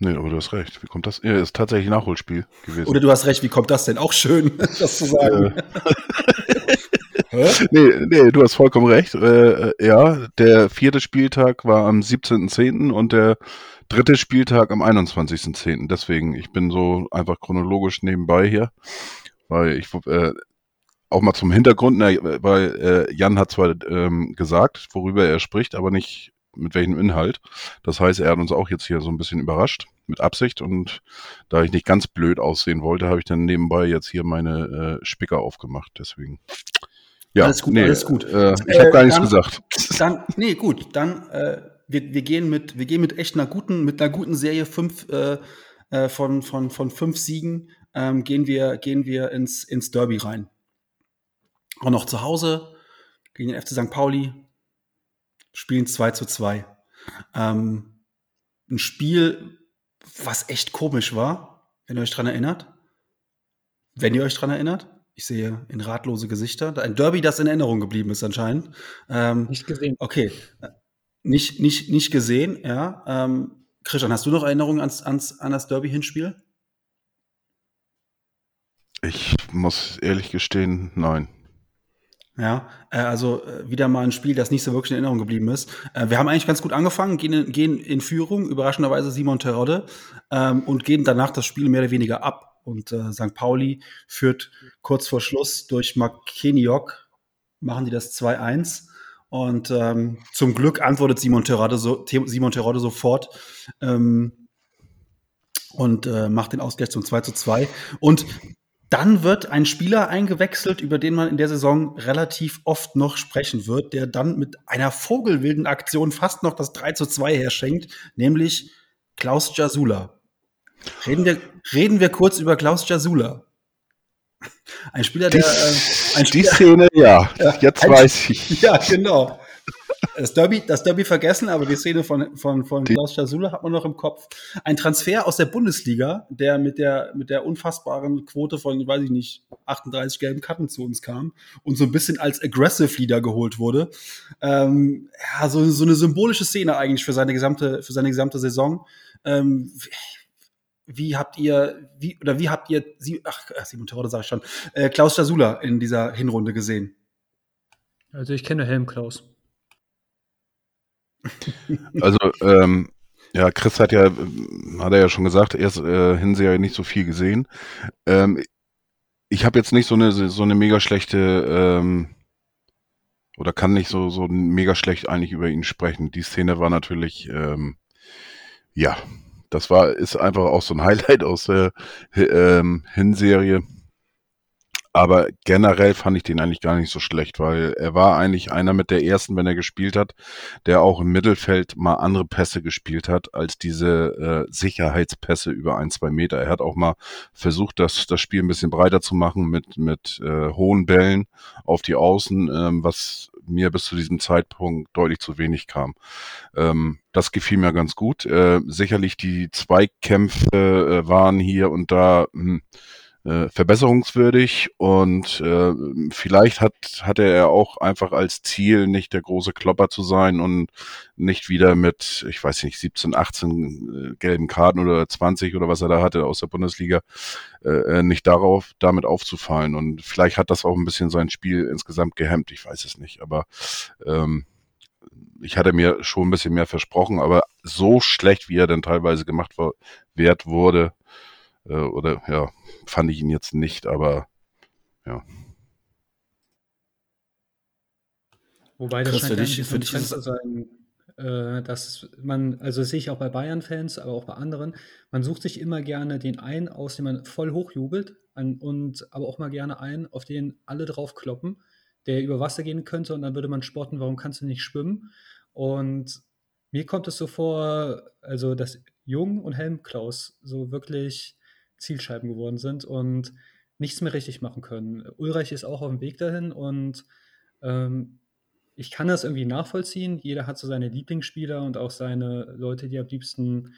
Nee, aber du hast recht. Wie kommt das? Ja, ist tatsächlich Nachholspiel gewesen. Oder du hast recht, wie kommt das denn? Auch schön, <laughs> das zu sagen. <laughs> <laughs> nee, nee, du hast vollkommen recht. Äh, ja, der vierte Spieltag war am 17.10. und der dritte Spieltag am 21.10. Deswegen, ich bin so einfach chronologisch nebenbei hier. Weil ich, äh, auch mal zum Hintergrund, ne, weil äh, Jan hat zwar ähm, gesagt, worüber er spricht, aber nicht mit welchem Inhalt. Das heißt, er hat uns auch jetzt hier so ein bisschen überrascht, mit Absicht. Und da ich nicht ganz blöd aussehen wollte, habe ich dann nebenbei jetzt hier meine äh, Spicker aufgemacht. Deswegen. Ja, alles gut, nee, alles gut. Äh, ich habe gar nichts dann, gesagt. Dann, nee, gut, dann äh, wir, wir gehen mit wir gehen mit echt einer guten mit einer guten Serie fünf äh, äh, von von von fünf Siegen ähm, gehen wir gehen wir ins ins Derby rein. Und noch zu Hause gegen den FC St. Pauli spielen 2 zu 2. Ähm, ein Spiel, was echt komisch war, wenn ihr euch dran erinnert. Wenn ihr euch dran erinnert. Ich sehe in ratlose Gesichter. Ein Derby, das in Erinnerung geblieben ist anscheinend. Ähm, Nicht gesehen. Okay. Nicht, nicht, nicht gesehen, ja. Ähm, Christian, hast du noch Erinnerungen ans, ans, an das Derby-Hinspiel? Ich muss ehrlich gestehen, nein. Ja, äh, also äh, wieder mal ein Spiel, das nicht so wirklich in Erinnerung geblieben ist. Äh, wir haben eigentlich ganz gut angefangen, gehen in, gehen in Führung, überraschenderweise Simon Terodde, ähm, und geben danach das Spiel mehr oder weniger ab. Und äh, St. Pauli führt kurz vor Schluss durch Makeniok, machen die das 2-1. Und ähm, zum Glück antwortet Simon Terodde, so, Simon Terodde sofort ähm, und äh, macht den Ausgleich zum 2 zu 2. Und dann wird ein Spieler eingewechselt, über den man in der Saison relativ oft noch sprechen wird, der dann mit einer vogelwilden Aktion fast noch das 3 zu 2 herschenkt, nämlich Klaus Jasula. Reden wir, reden wir kurz über Klaus Jasula. Ein Spieler, der. Äh, ein Die Szene, <laughs> ja, jetzt ein, weiß ich. Ja, genau. Das Derby, das Derby vergessen, aber die Szene von, von, von Klaus Jasula hat man noch im Kopf. Ein Transfer aus der Bundesliga, der mit der, mit der unfassbaren Quote von, weiß ich nicht, 38 gelben Karten zu uns kam und so ein bisschen als Aggressive Leader geholt wurde. Ähm, ja, so, so eine symbolische Szene eigentlich für seine gesamte, für seine gesamte Saison. Ähm, wie habt ihr, wie, oder wie habt ihr, Sie, ach, Simon Terode sag ich schon, äh, Klaus Jasula in dieser Hinrunde gesehen? Also ich kenne Helm Klaus. Also, ähm, ja, Chris hat ja, hat er ja schon gesagt, erst äh, Hinseher nicht so viel gesehen. Ähm, ich habe jetzt nicht so eine so eine mega schlechte ähm, oder kann nicht so so mega schlecht eigentlich über ihn sprechen. Die Szene war natürlich ähm, ja, das war ist einfach auch so ein Highlight aus der ähm, Hinserie. Aber generell fand ich den eigentlich gar nicht so schlecht, weil er war eigentlich einer mit der ersten, wenn er gespielt hat, der auch im Mittelfeld mal andere Pässe gespielt hat, als diese äh, Sicherheitspässe über ein, zwei Meter. Er hat auch mal versucht, das, das Spiel ein bisschen breiter zu machen mit, mit äh, hohen Bällen auf die Außen, ähm, was mir bis zu diesem Zeitpunkt deutlich zu wenig kam. Ähm, das gefiel mir ganz gut. Äh, sicherlich die Zweikämpfe äh, waren hier und da mh, äh, verbesserungswürdig und äh, vielleicht hat, hatte er auch einfach als Ziel, nicht der große Klopper zu sein und nicht wieder mit, ich weiß nicht, 17, 18 äh, gelben Karten oder 20 oder was er da hatte aus der Bundesliga, äh, äh, nicht darauf, damit aufzufallen. Und vielleicht hat das auch ein bisschen sein Spiel insgesamt gehemmt, ich weiß es nicht, aber ähm, ich hatte mir schon ein bisschen mehr versprochen, aber so schlecht, wie er dann teilweise gemacht wird, wurde, äh, oder ja, fand ich ihn jetzt nicht, aber ja. Wobei das Chris, scheint für dich- für dich zu sein, äh, dass man, also das sehe ich auch bei Bayern-Fans, aber auch bei anderen, man sucht sich immer gerne den einen aus, den man voll hochjubelt an, und aber auch mal gerne einen, auf den alle drauf kloppen, der über Wasser gehen könnte und dann würde man spotten, warum kannst du nicht schwimmen? Und mir kommt es so vor, also dass Jung und Helmklaus so wirklich Zielscheiben geworden sind und nichts mehr richtig machen können. Ulreich ist auch auf dem Weg dahin und ähm, ich kann das irgendwie nachvollziehen. Jeder hat so seine Lieblingsspieler und auch seine Leute, die er am liebsten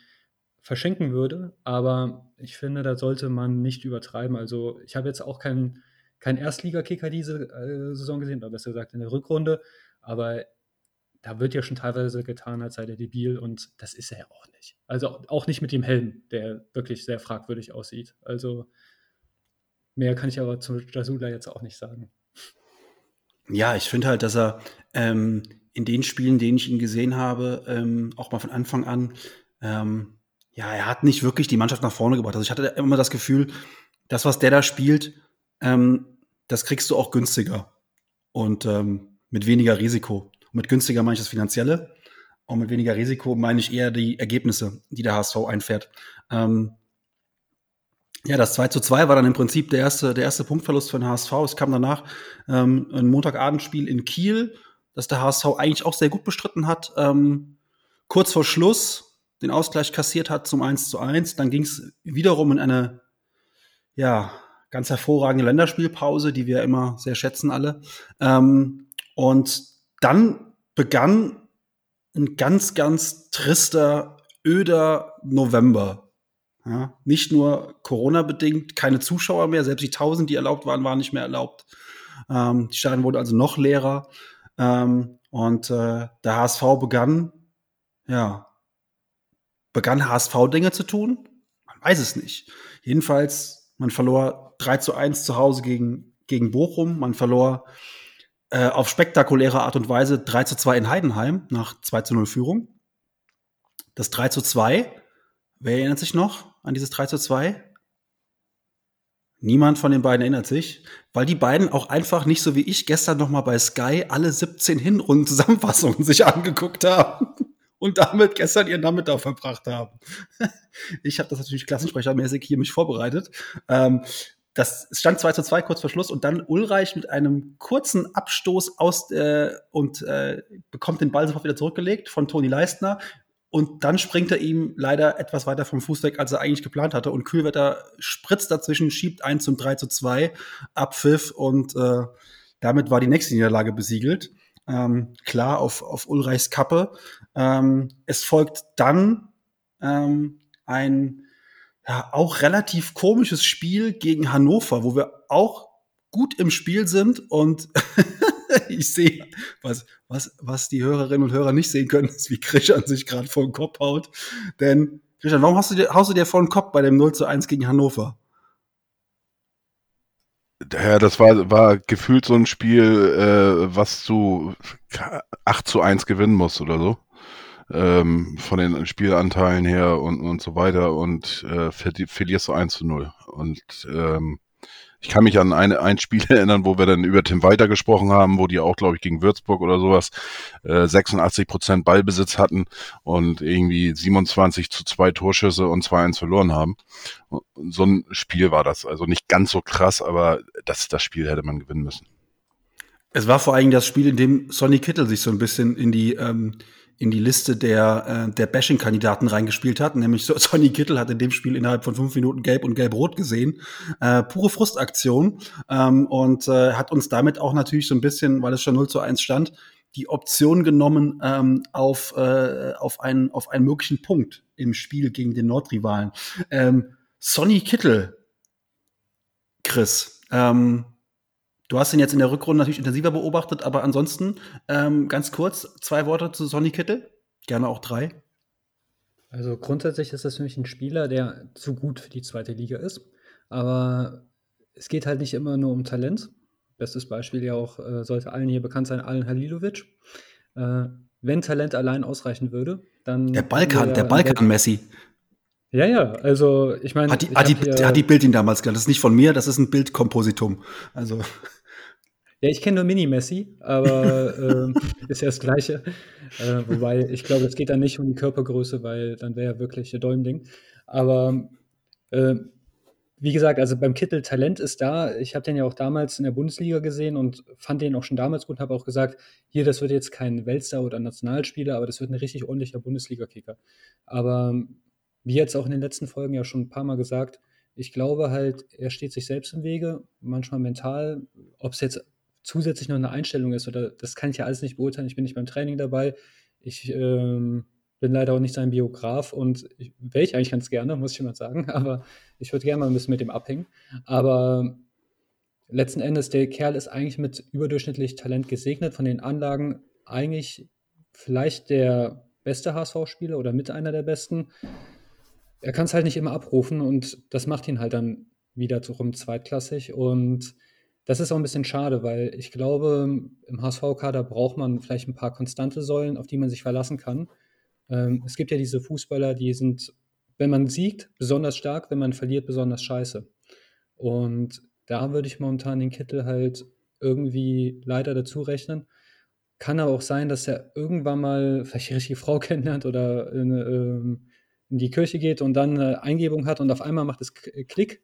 verschenken würde. Aber ich finde, da sollte man nicht übertreiben. Also ich habe jetzt auch keinen kein Erstligakicker diese äh, Saison gesehen, oder besser gesagt in der Rückrunde. Aber da wird ja schon teilweise getan, als sei der debil und das ist er ja auch nicht. Also auch nicht mit dem Helm, der wirklich sehr fragwürdig aussieht. Also mehr kann ich aber zu Jasula jetzt auch nicht sagen. Ja, ich finde halt, dass er ähm, in den Spielen, denen ich ihn gesehen habe, ähm, auch mal von Anfang an, ähm, ja, er hat nicht wirklich die Mannschaft nach vorne gebracht. Also ich hatte immer das Gefühl, das, was der da spielt, ähm, das kriegst du auch günstiger und ähm, mit weniger Risiko. Und mit günstiger meine ich das Finanzielle. und mit weniger Risiko meine ich eher die Ergebnisse, die der HSV einfährt. Ähm, ja, das 2 zu 2 war dann im Prinzip der erste, der erste Punktverlust für den HSV. Es kam danach ähm, ein Montagabendspiel in Kiel, das der HSV eigentlich auch sehr gut bestritten hat. Ähm, kurz vor Schluss den Ausgleich kassiert hat zum 1 zu 1. Dann ging es wiederum in eine, ja, ganz hervorragende Länderspielpause, die wir immer sehr schätzen alle. Ähm, und dann begann ein ganz, ganz trister, öder November ja, nicht nur Corona-bedingt, keine Zuschauer mehr, selbst die 1000, die erlaubt waren, waren nicht mehr erlaubt. Ähm, die Stadien wurden also noch leerer. Ähm, und äh, der HSV begann, ja, begann HSV-Dinge zu tun? Man weiß es nicht. Jedenfalls, man verlor 3 zu 1 zu Hause gegen, gegen Bochum. Man verlor äh, auf spektakuläre Art und Weise 3 zu 2 in Heidenheim nach 2 zu 0 Führung. Das 3 zu 2, wer erinnert sich noch? an dieses 3 zu 2? Niemand von den beiden erinnert sich, weil die beiden auch einfach nicht so wie ich gestern noch mal bei Sky alle 17 Hinrunden Zusammenfassungen <laughs> sich angeguckt haben und damit gestern ihren Nachmittag verbracht haben. <laughs> Ich habe das natürlich klassensprechermäßig hier mich vorbereitet. Ähm, das stand 2 zu 2 kurz vor Schluss und dann Ulreich mit einem kurzen Abstoß aus äh, und äh, bekommt den Ball sofort wieder zurückgelegt von Toni Leistner, und dann springt er ihm leider etwas weiter vom Fuß weg, als er eigentlich geplant hatte. Und Kühlwetter spritzt dazwischen, schiebt 1 zum 3 zu 2, Abpfiff und äh, damit war die nächste Niederlage besiegelt. Ähm, klar auf, auf Ulreichs Kappe. Ähm, es folgt dann ähm, ein ja, auch relativ komisches Spiel gegen Hannover, wo wir auch gut im Spiel sind und <laughs> ich sehe, was, was, was die Hörerinnen und Hörer nicht sehen können, ist, wie Christian sich gerade vor den Kopf haut. Denn, Christian, warum hast du dir, haust du dir vor den Kopf bei dem 0 zu 1 gegen Hannover? Ja, das war, war gefühlt so ein Spiel, äh, was du 8 zu 1 gewinnen musst oder so. Ähm, von den Spielanteilen her und, und so weiter und äh, verlierst du 1 zu 0. Und ähm, ich kann mich an eine, ein Spiel <laughs> erinnern, wo wir dann über Tim Walter gesprochen haben, wo die auch, glaube ich, gegen Würzburg oder sowas äh, 86 Prozent Ballbesitz hatten und irgendwie 27 zu zwei Torschüsse und 2-1 verloren haben. So ein Spiel war das. Also nicht ganz so krass, aber das, das Spiel hätte man gewinnen müssen. Es war vor allem das Spiel, in dem Sonny Kittel sich so ein bisschen in die ähm, in die Liste der, äh, der Bashing-Kandidaten reingespielt hat. Nämlich <laughs> Sonny Kittel hat in dem Spiel innerhalb von fünf Minuten gelb und gelb-rot gesehen. Äh, pure Frustaktion. Ähm, und äh, hat uns damit auch natürlich so ein bisschen, weil es schon 0 zu 1 stand, die Option genommen ähm, auf, äh, auf, einen, auf einen möglichen Punkt im Spiel gegen den Nordrivalen. Ähm, Sonny Kittel, Chris, ähm, Du hast ihn jetzt in der Rückrunde natürlich intensiver beobachtet, aber ansonsten ähm, ganz kurz zwei Worte zu Sonny Kittel. Gerne auch drei. Also grundsätzlich ist das für mich ein Spieler, der zu gut für die zweite Liga ist. Aber es geht halt nicht immer nur um Talent. Bestes Beispiel ja auch, äh, sollte allen hier bekannt sein, Alan Halilovic. Äh, wenn Talent allein ausreichen würde, dann. Der Balkan, der Balkan-Messi. Ja, ja, also ich meine. Hat die, hat, die, hat die Bild ihn damals genannt. Das ist nicht von mir, das ist ein Bildkompositum. Also. Ja, ich kenne nur Mini-Messi, aber <laughs> äh, ist ja das Gleiche. Äh, wobei, ich glaube, es geht dann nicht um die Körpergröße, weil dann wäre ja wirklich der Däumling. Aber äh, wie gesagt, also beim Kittel Talent ist da. Ich habe den ja auch damals in der Bundesliga gesehen und fand den auch schon damals gut und habe auch gesagt, hier, das wird jetzt kein Weltstar oder Nationalspieler, aber das wird ein richtig ordentlicher Bundesliga-Kicker. Aber wie jetzt auch in den letzten Folgen ja schon ein paar Mal gesagt, ich glaube halt, er steht sich selbst im Wege, manchmal mental, ob es jetzt zusätzlich noch eine Einstellung ist oder das kann ich ja alles nicht beurteilen. Ich bin nicht beim Training dabei. Ich ähm, bin leider auch nicht sein Biograf und wäre ich eigentlich ganz gerne, muss ich mal sagen, <laughs> aber ich würde gerne mal ein bisschen mit dem abhängen. Aber letzten Endes, der Kerl ist eigentlich mit überdurchschnittlich Talent gesegnet, von den Anlagen eigentlich vielleicht der beste HSV-Spieler oder mit einer der besten. Er kann es halt nicht immer abrufen und das macht ihn halt dann wieder zu rum zweitklassig und das ist auch ein bisschen schade, weil ich glaube, im HSV-Kader braucht man vielleicht ein paar konstante Säulen, auf die man sich verlassen kann. Ähm, es gibt ja diese Fußballer, die sind, wenn man siegt, besonders stark, wenn man verliert, besonders scheiße. Und da würde ich momentan den Kittel halt irgendwie leider dazu rechnen. kann aber auch sein, dass er irgendwann mal vielleicht die richtige Frau <laughs> kennenlernt oder in, ähm, in die Kirche geht und dann eine Eingebung hat und auf einmal macht es Klick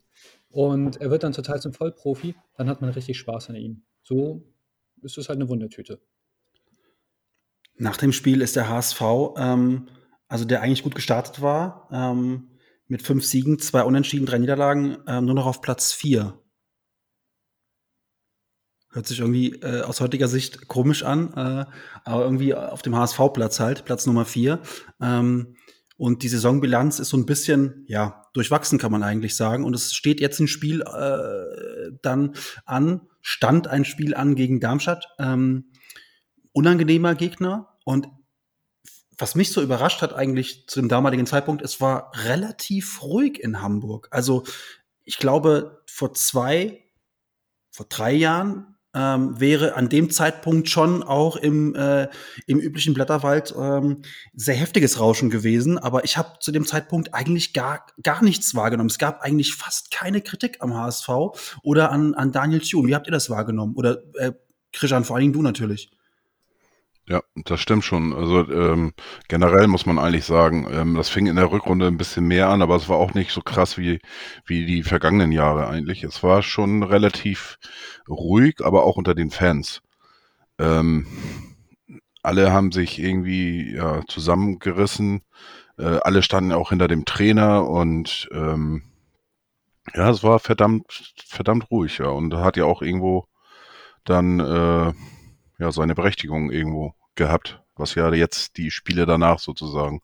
und er wird dann total zum Vollprofi, dann hat man richtig Spaß an ihm. So ist es halt eine Wundertüte. Nach dem Spiel ist der HSV, ähm, also der eigentlich gut gestartet war, ähm, mit fünf Siegen, zwei Unentschieden, drei Niederlagen, ähm, nur noch auf Platz vier. Hört sich irgendwie äh, aus heutiger Sicht komisch an, äh, aber irgendwie auf dem HSV-Platz halt, Platz Nummer vier. Ähm, und die Saisonbilanz ist so ein bisschen, ja, durchwachsen kann man eigentlich sagen. Und es steht jetzt ein Spiel äh, dann an, stand ein Spiel an gegen Darmstadt. Ähm, unangenehmer Gegner. Und was mich so überrascht hat eigentlich zu dem damaligen Zeitpunkt, es war relativ ruhig in Hamburg. Also ich glaube, vor zwei, vor drei Jahren ähm, wäre an dem Zeitpunkt schon auch im, äh, im üblichen Blätterwald ähm, sehr heftiges Rauschen gewesen. Aber ich habe zu dem Zeitpunkt eigentlich gar, gar nichts wahrgenommen. Es gab eigentlich fast keine Kritik am HSV oder an, an Daniel Thune. Wie habt ihr das wahrgenommen? Oder äh, Christian, vor allen Dingen du natürlich. Ja, das stimmt schon. Also ähm, generell muss man eigentlich sagen, ähm, das fing in der Rückrunde ein bisschen mehr an, aber es war auch nicht so krass wie, wie die vergangenen Jahre eigentlich. Es war schon relativ ruhig, aber auch unter den Fans. Ähm, alle haben sich irgendwie ja, zusammengerissen, äh, alle standen auch hinter dem Trainer und ähm, ja, es war verdammt, verdammt ruhig, ja. Und hat ja auch irgendwo dann äh, ja seine Berechtigung irgendwo gehabt, was ja jetzt die Spiele danach sozusagen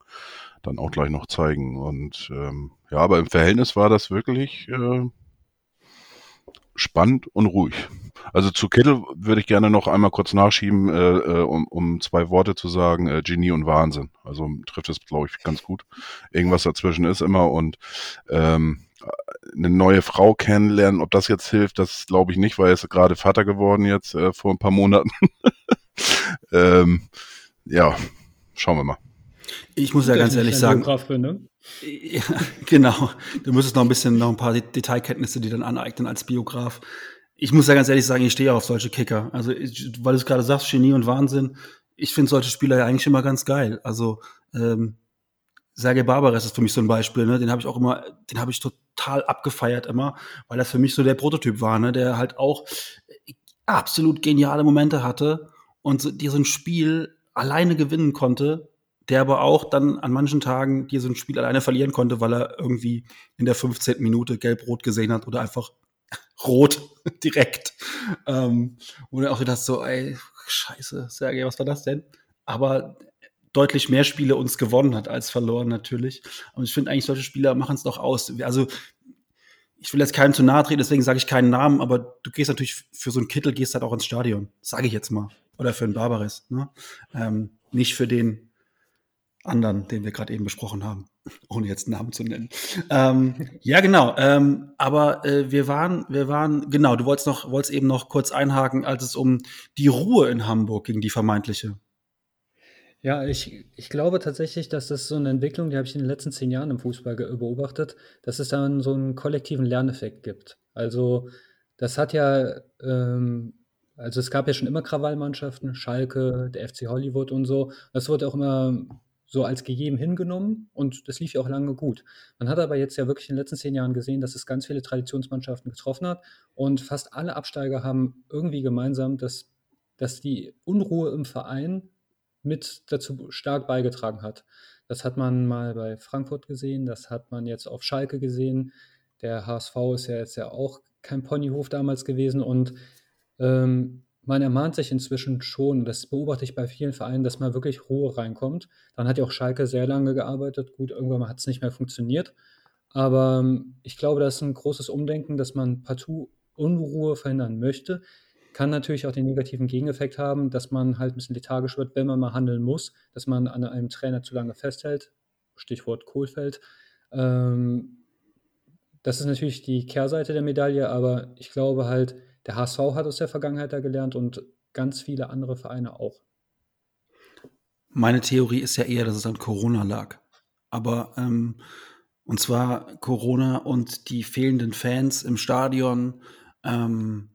dann auch gleich noch zeigen. Und ähm, ja, aber im Verhältnis war das wirklich äh, spannend und ruhig. Also zu Kittel würde ich gerne noch einmal kurz nachschieben, äh, äh, um, um zwei Worte zu sagen, äh, Genie und Wahnsinn. Also trifft es, glaube ich, ganz gut. Irgendwas dazwischen ist immer und ähm, eine neue Frau kennenlernen, ob das jetzt hilft, das glaube ich nicht, weil er ist gerade Vater geworden jetzt äh, vor ein paar Monaten. <laughs> ähm, ja, schauen wir mal. Ich muss ja ganz ehrlich sagen. Bin, ne? <laughs> ja, genau. Du müsstest noch ein bisschen, noch ein paar Detailkenntnisse, die dann aneignen als Biograf. Ich muss ja ganz ehrlich sagen, ich stehe auf solche Kicker. Also, ich, weil du es gerade sagst, Genie und Wahnsinn. Ich finde solche Spieler ja eigentlich immer ganz geil. Also, ähm, Sergei Barbares ist für mich so ein Beispiel, ne? Den habe ich auch immer, den habe ich total abgefeiert immer, weil das für mich so der Prototyp war, ne? Der halt auch absolut geniale Momente hatte und dir so ein Spiel alleine gewinnen konnte, der aber auch dann an manchen Tagen dir so ein Spiel alleine verlieren konnte, weil er irgendwie in der 15. Minute gelb-rot gesehen hat oder einfach <laughs> rot <laughs> direkt. Ähm, und auch gedacht so, ey, scheiße, Sergei, was war das denn? Aber deutlich mehr Spiele uns gewonnen hat als verloren natürlich. Und ich finde eigentlich, solche Spieler machen es doch aus. Also ich will jetzt keinem zu nahe treten, deswegen sage ich keinen Namen, aber du gehst natürlich für so einen Kittel gehst halt auch ins Stadion, sage ich jetzt mal. Oder für einen Barbares. Ne? Ähm, nicht für den anderen, den wir gerade eben besprochen haben, <laughs> ohne jetzt Namen zu nennen. Ähm, ja, genau. Ähm, aber äh, wir waren, wir waren, genau, du wolltest noch, wolltest eben noch kurz einhaken, als es um die Ruhe in Hamburg ging, die vermeintliche. Ja, ich, ich glaube tatsächlich, dass das so eine Entwicklung, die habe ich in den letzten zehn Jahren im Fußball beobachtet, dass es dann so einen kollektiven Lerneffekt gibt. Also das hat ja, ähm, also es gab ja schon immer Krawallmannschaften, Schalke, der FC Hollywood und so. Das wurde auch immer so als gegeben hingenommen und das lief ja auch lange gut. Man hat aber jetzt ja wirklich in den letzten zehn Jahren gesehen, dass es ganz viele Traditionsmannschaften getroffen hat und fast alle Absteiger haben irgendwie gemeinsam, dass, dass die Unruhe im Verein mit dazu stark beigetragen hat. Das hat man mal bei Frankfurt gesehen, das hat man jetzt auf Schalke gesehen. Der HSV ist ja jetzt ja auch kein Ponyhof damals gewesen und ähm, man ermahnt sich inzwischen schon, das beobachte ich bei vielen Vereinen, dass mal wirklich Ruhe reinkommt. Dann hat ja auch Schalke sehr lange gearbeitet. Gut, irgendwann hat es nicht mehr funktioniert. Aber ähm, ich glaube, das ist ein großes Umdenken, dass man partout Unruhe verhindern möchte. Kann natürlich auch den negativen Gegeneffekt haben, dass man halt ein bisschen lethargisch wird, wenn man mal handeln muss, dass man an einem Trainer zu lange festhält. Stichwort Kohlfeld. Ähm, das ist natürlich die Kehrseite der Medaille, aber ich glaube halt, der HSV hat aus der Vergangenheit da gelernt und ganz viele andere Vereine auch. Meine Theorie ist ja eher, dass es an Corona lag. Aber ähm, und zwar Corona und die fehlenden Fans im Stadion. Ähm,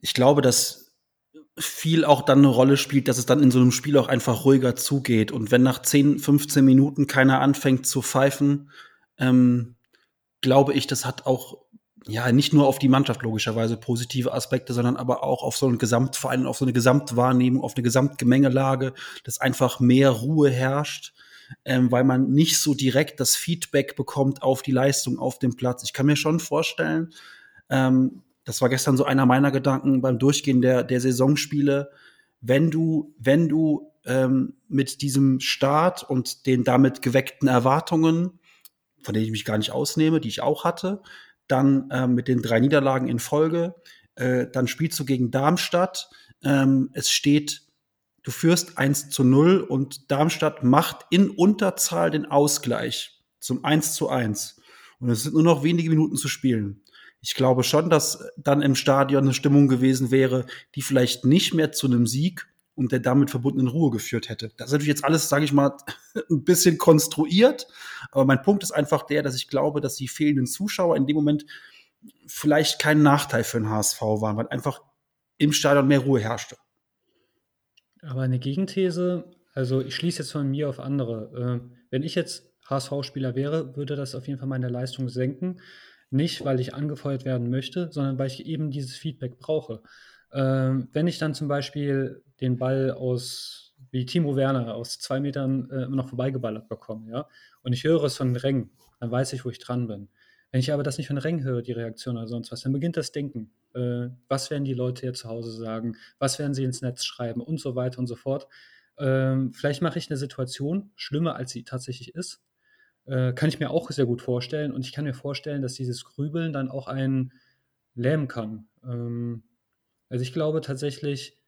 ich glaube, dass viel auch dann eine Rolle spielt, dass es dann in so einem Spiel auch einfach ruhiger zugeht. Und wenn nach 10, 15 Minuten keiner anfängt zu pfeifen, ähm, glaube ich, das hat auch ja nicht nur auf die Mannschaft logischerweise positive Aspekte, sondern aber auch auf so einen Gesamtverein, auf so eine Gesamtwahrnehmung, auf eine Gesamtgemengelage, dass einfach mehr Ruhe herrscht, ähm, weil man nicht so direkt das Feedback bekommt auf die Leistung auf dem Platz. Ich kann mir schon vorstellen, ähm, das war gestern so einer meiner Gedanken beim Durchgehen der, der Saisonspiele, wenn du, wenn du ähm, mit diesem Start und den damit geweckten Erwartungen, von denen ich mich gar nicht ausnehme, die ich auch hatte, dann ähm, mit den drei Niederlagen in Folge, äh, dann spielst du gegen Darmstadt. Ähm, es steht, du führst 1 zu 0 und Darmstadt macht in Unterzahl den Ausgleich zum 1 zu 1. Und es sind nur noch wenige Minuten zu spielen. Ich glaube schon, dass dann im Stadion eine Stimmung gewesen wäre, die vielleicht nicht mehr zu einem Sieg und der damit verbundenen Ruhe geführt hätte. Das ist natürlich jetzt alles, sage ich mal, <laughs> ein bisschen konstruiert. Aber mein Punkt ist einfach der, dass ich glaube, dass die fehlenden Zuschauer in dem Moment vielleicht kein Nachteil für den HSV waren, weil einfach im Stadion mehr Ruhe herrschte. Aber eine Gegenthese, also ich schließe jetzt von mir auf andere. Äh, wenn ich jetzt HSV-Spieler wäre, würde das auf jeden Fall meine Leistung senken. Nicht, weil ich angefeuert werden möchte, sondern weil ich eben dieses Feedback brauche. Ähm, wenn ich dann zum Beispiel den Ball aus, wie Timo Werner, aus zwei Metern äh, immer noch vorbeigeballert bekomme, ja, und ich höre es von Reng, dann weiß ich, wo ich dran bin. Wenn ich aber das nicht von Reng höre, die Reaktion oder sonst was, dann beginnt das Denken. Äh, was werden die Leute hier zu Hause sagen? Was werden sie ins Netz schreiben? Und so weiter und so fort. Ähm, vielleicht mache ich eine Situation schlimmer, als sie tatsächlich ist. Äh, kann ich mir auch sehr gut vorstellen. Und ich kann mir vorstellen, dass dieses Grübeln dann auch einen lähmen kann. Ähm, also ich glaube tatsächlich,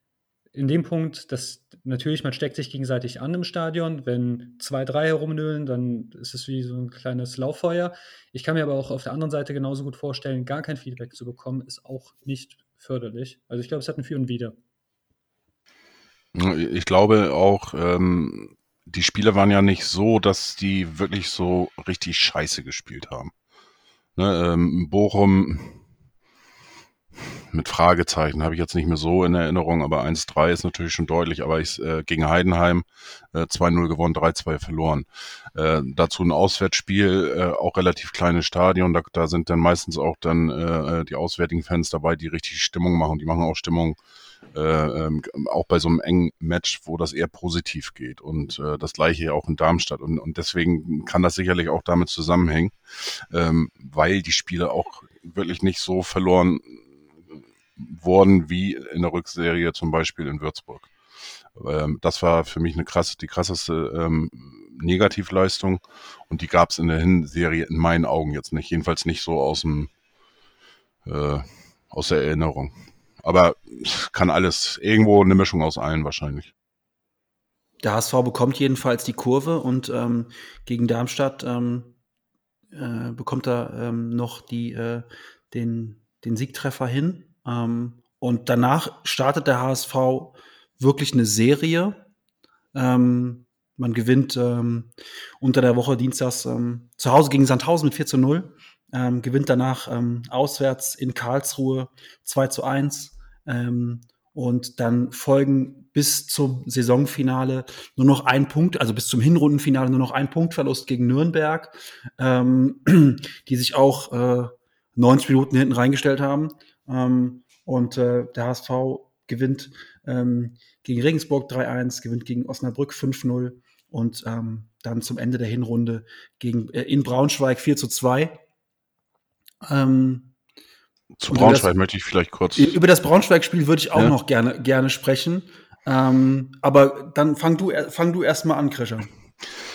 in dem Punkt, dass natürlich man steckt sich gegenseitig an im Stadion. Wenn zwei, drei herumnölen, dann ist es wie so ein kleines Lauffeuer. Ich kann mir aber auch auf der anderen Seite genauso gut vorstellen, gar kein Feedback zu bekommen, ist auch nicht förderlich. Also ich glaube, es hat ein Für und Wider. Ich glaube auch, ähm, die Spieler waren ja nicht so, dass die wirklich so richtig scheiße gespielt haben. Ne, ähm, Bochum mit Fragezeichen habe ich jetzt nicht mehr so in Erinnerung, aber 1-3 ist natürlich schon deutlich, aber ich äh, gegen Heidenheim äh, 2-0 gewonnen, 3-2 verloren. Äh, dazu ein Auswärtsspiel, äh, auch relativ kleines Stadion, da, da sind dann meistens auch dann äh, die auswärtigen Fans dabei, die richtig Stimmung machen, die machen auch Stimmung äh, ähm, auch bei so einem engen Match, wo das eher positiv geht. Und äh, das gleiche ja auch in Darmstadt. Und, und deswegen kann das sicherlich auch damit zusammenhängen, ähm, weil die Spiele auch wirklich nicht so verloren worden wie in der Rückserie zum Beispiel in Würzburg. Ähm, das war für mich eine krasse, die krasseste ähm, Negativleistung und die gab es in der Hinserie in meinen Augen jetzt nicht, jedenfalls nicht so aus dem äh, aus der Erinnerung. Aber kann alles irgendwo eine Mischung aus allen wahrscheinlich. Der HSV bekommt jedenfalls die Kurve und ähm, gegen Darmstadt ähm, äh, bekommt er ähm, noch die, äh, den, den Siegtreffer hin. Ähm, und danach startet der HSV wirklich eine Serie. Ähm, man gewinnt ähm, unter der Woche dienstags zu Hause gegen Sandhausen mit 4 zu 0. Ähm, gewinnt danach auswärts in Karlsruhe 2 zu 1. Ähm, und dann folgen bis zum Saisonfinale nur noch ein Punkt, also bis zum Hinrundenfinale nur noch ein Punktverlust gegen Nürnberg, ähm, <clears throat> die sich auch äh, 90 Minuten hinten reingestellt haben. Ähm, und äh, der HSV gewinnt ähm, gegen Regensburg 3-1, gewinnt gegen Osnabrück 5-0 und ähm, dann zum Ende der Hinrunde gegen, äh, in Braunschweig 4 zu 2. Ähm, zu Braunschweig das, möchte ich vielleicht kurz. Über das Braunschweig-Spiel würde ich auch ja. noch gerne, gerne sprechen. Ähm, aber dann fang du, fang du erst mal an, Krischer.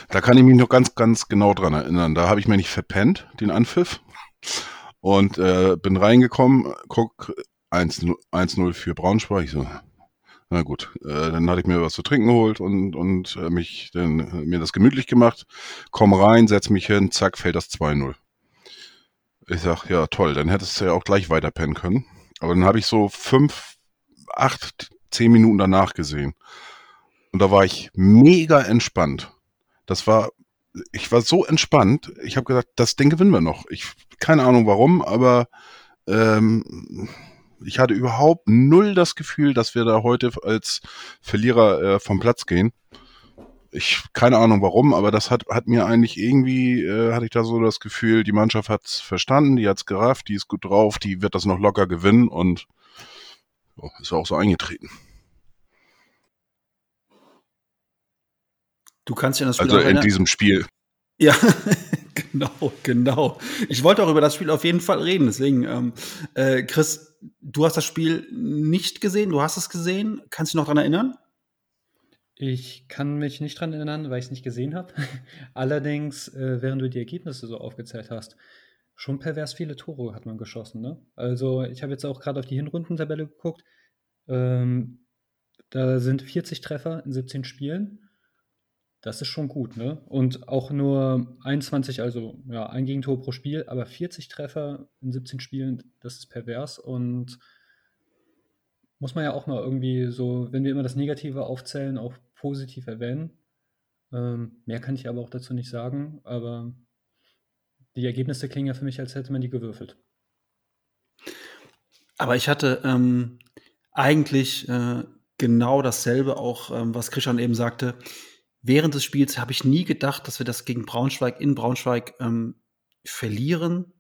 Da kann ich mich noch ganz, ganz genau dran erinnern. Da habe ich mir nicht verpennt, den Anpfiff. Und äh, bin reingekommen, guck 1-0 für Braunschweig. So, na gut, äh, dann hatte ich mir was zu trinken geholt und, und äh, mich dann, äh, mir das gemütlich gemacht. Komm rein, setz mich hin, zack, fällt das 2-0. Ich sag, ja toll, dann hättest du ja auch gleich weiter pennen können. Aber dann habe ich so fünf, acht, zehn Minuten danach gesehen. Und da war ich mega entspannt. Das war, ich war so entspannt. Ich habe gesagt, das Ding gewinnen wir noch. Ich keine Ahnung warum, aber ähm, Ich hatte überhaupt null das Gefühl, dass wir da heute als Verlierer äh, vom Platz gehen. Ich keine Ahnung warum, aber das hat, hat mir eigentlich irgendwie, äh, hatte ich da so das Gefühl, die Mannschaft hat's verstanden, die hat's gerafft, die ist gut drauf, die wird das noch locker gewinnen und oh, ist auch so eingetreten. Du kannst ja das Spiel Also in diesem Spiel. Ja, <laughs> genau, genau. Ich wollte auch über das Spiel auf jeden Fall reden. Deswegen, ähm, äh, Chris, du hast das Spiel nicht gesehen, du hast es gesehen. Kannst du dich noch dran erinnern? Ich kann mich nicht dran erinnern, weil ich es nicht gesehen habe. <laughs> Allerdings, äh, während du die Ergebnisse so aufgezählt hast, schon pervers viele Tore hat man geschossen. Ne? Also ich habe jetzt auch gerade auf die Hinrundentabelle geguckt. Ähm, da sind 40 Treffer in 17 Spielen. Das ist schon gut, ne? Und auch nur 21, also ja, ein Gegentor pro Spiel, aber 40 Treffer in 17 Spielen, das ist pervers und muss man ja auch mal irgendwie so, wenn wir immer das Negative aufzählen, auch positiv erwähnen. Ähm, mehr kann ich aber auch dazu nicht sagen, aber die Ergebnisse klingen ja für mich, als hätte man die gewürfelt. Aber ich hatte ähm, eigentlich äh, genau dasselbe auch, ähm, was Christian eben sagte. Während des Spiels habe ich nie gedacht, dass wir das gegen Braunschweig in Braunschweig ähm, verlieren,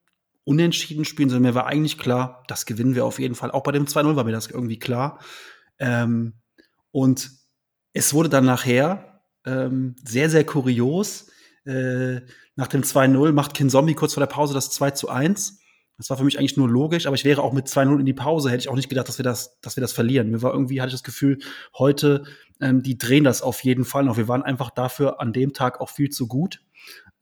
unentschieden spielen, sondern mir war eigentlich klar, das gewinnen wir auf jeden Fall. Auch bei dem 2-0 war mir das irgendwie klar. Ähm, und es wurde dann nachher ähm, sehr, sehr kurios. Äh, nach dem 2-0 macht Kinzombie kurz vor der Pause das 2 zu 1. Das war für mich eigentlich nur logisch, aber ich wäre auch mit 2-0 in die Pause, hätte ich auch nicht gedacht, dass wir das, dass wir das verlieren. Mir war irgendwie, hatte ich das Gefühl, heute, ähm, die drehen das auf jeden Fall noch. Wir waren einfach dafür an dem Tag auch viel zu gut.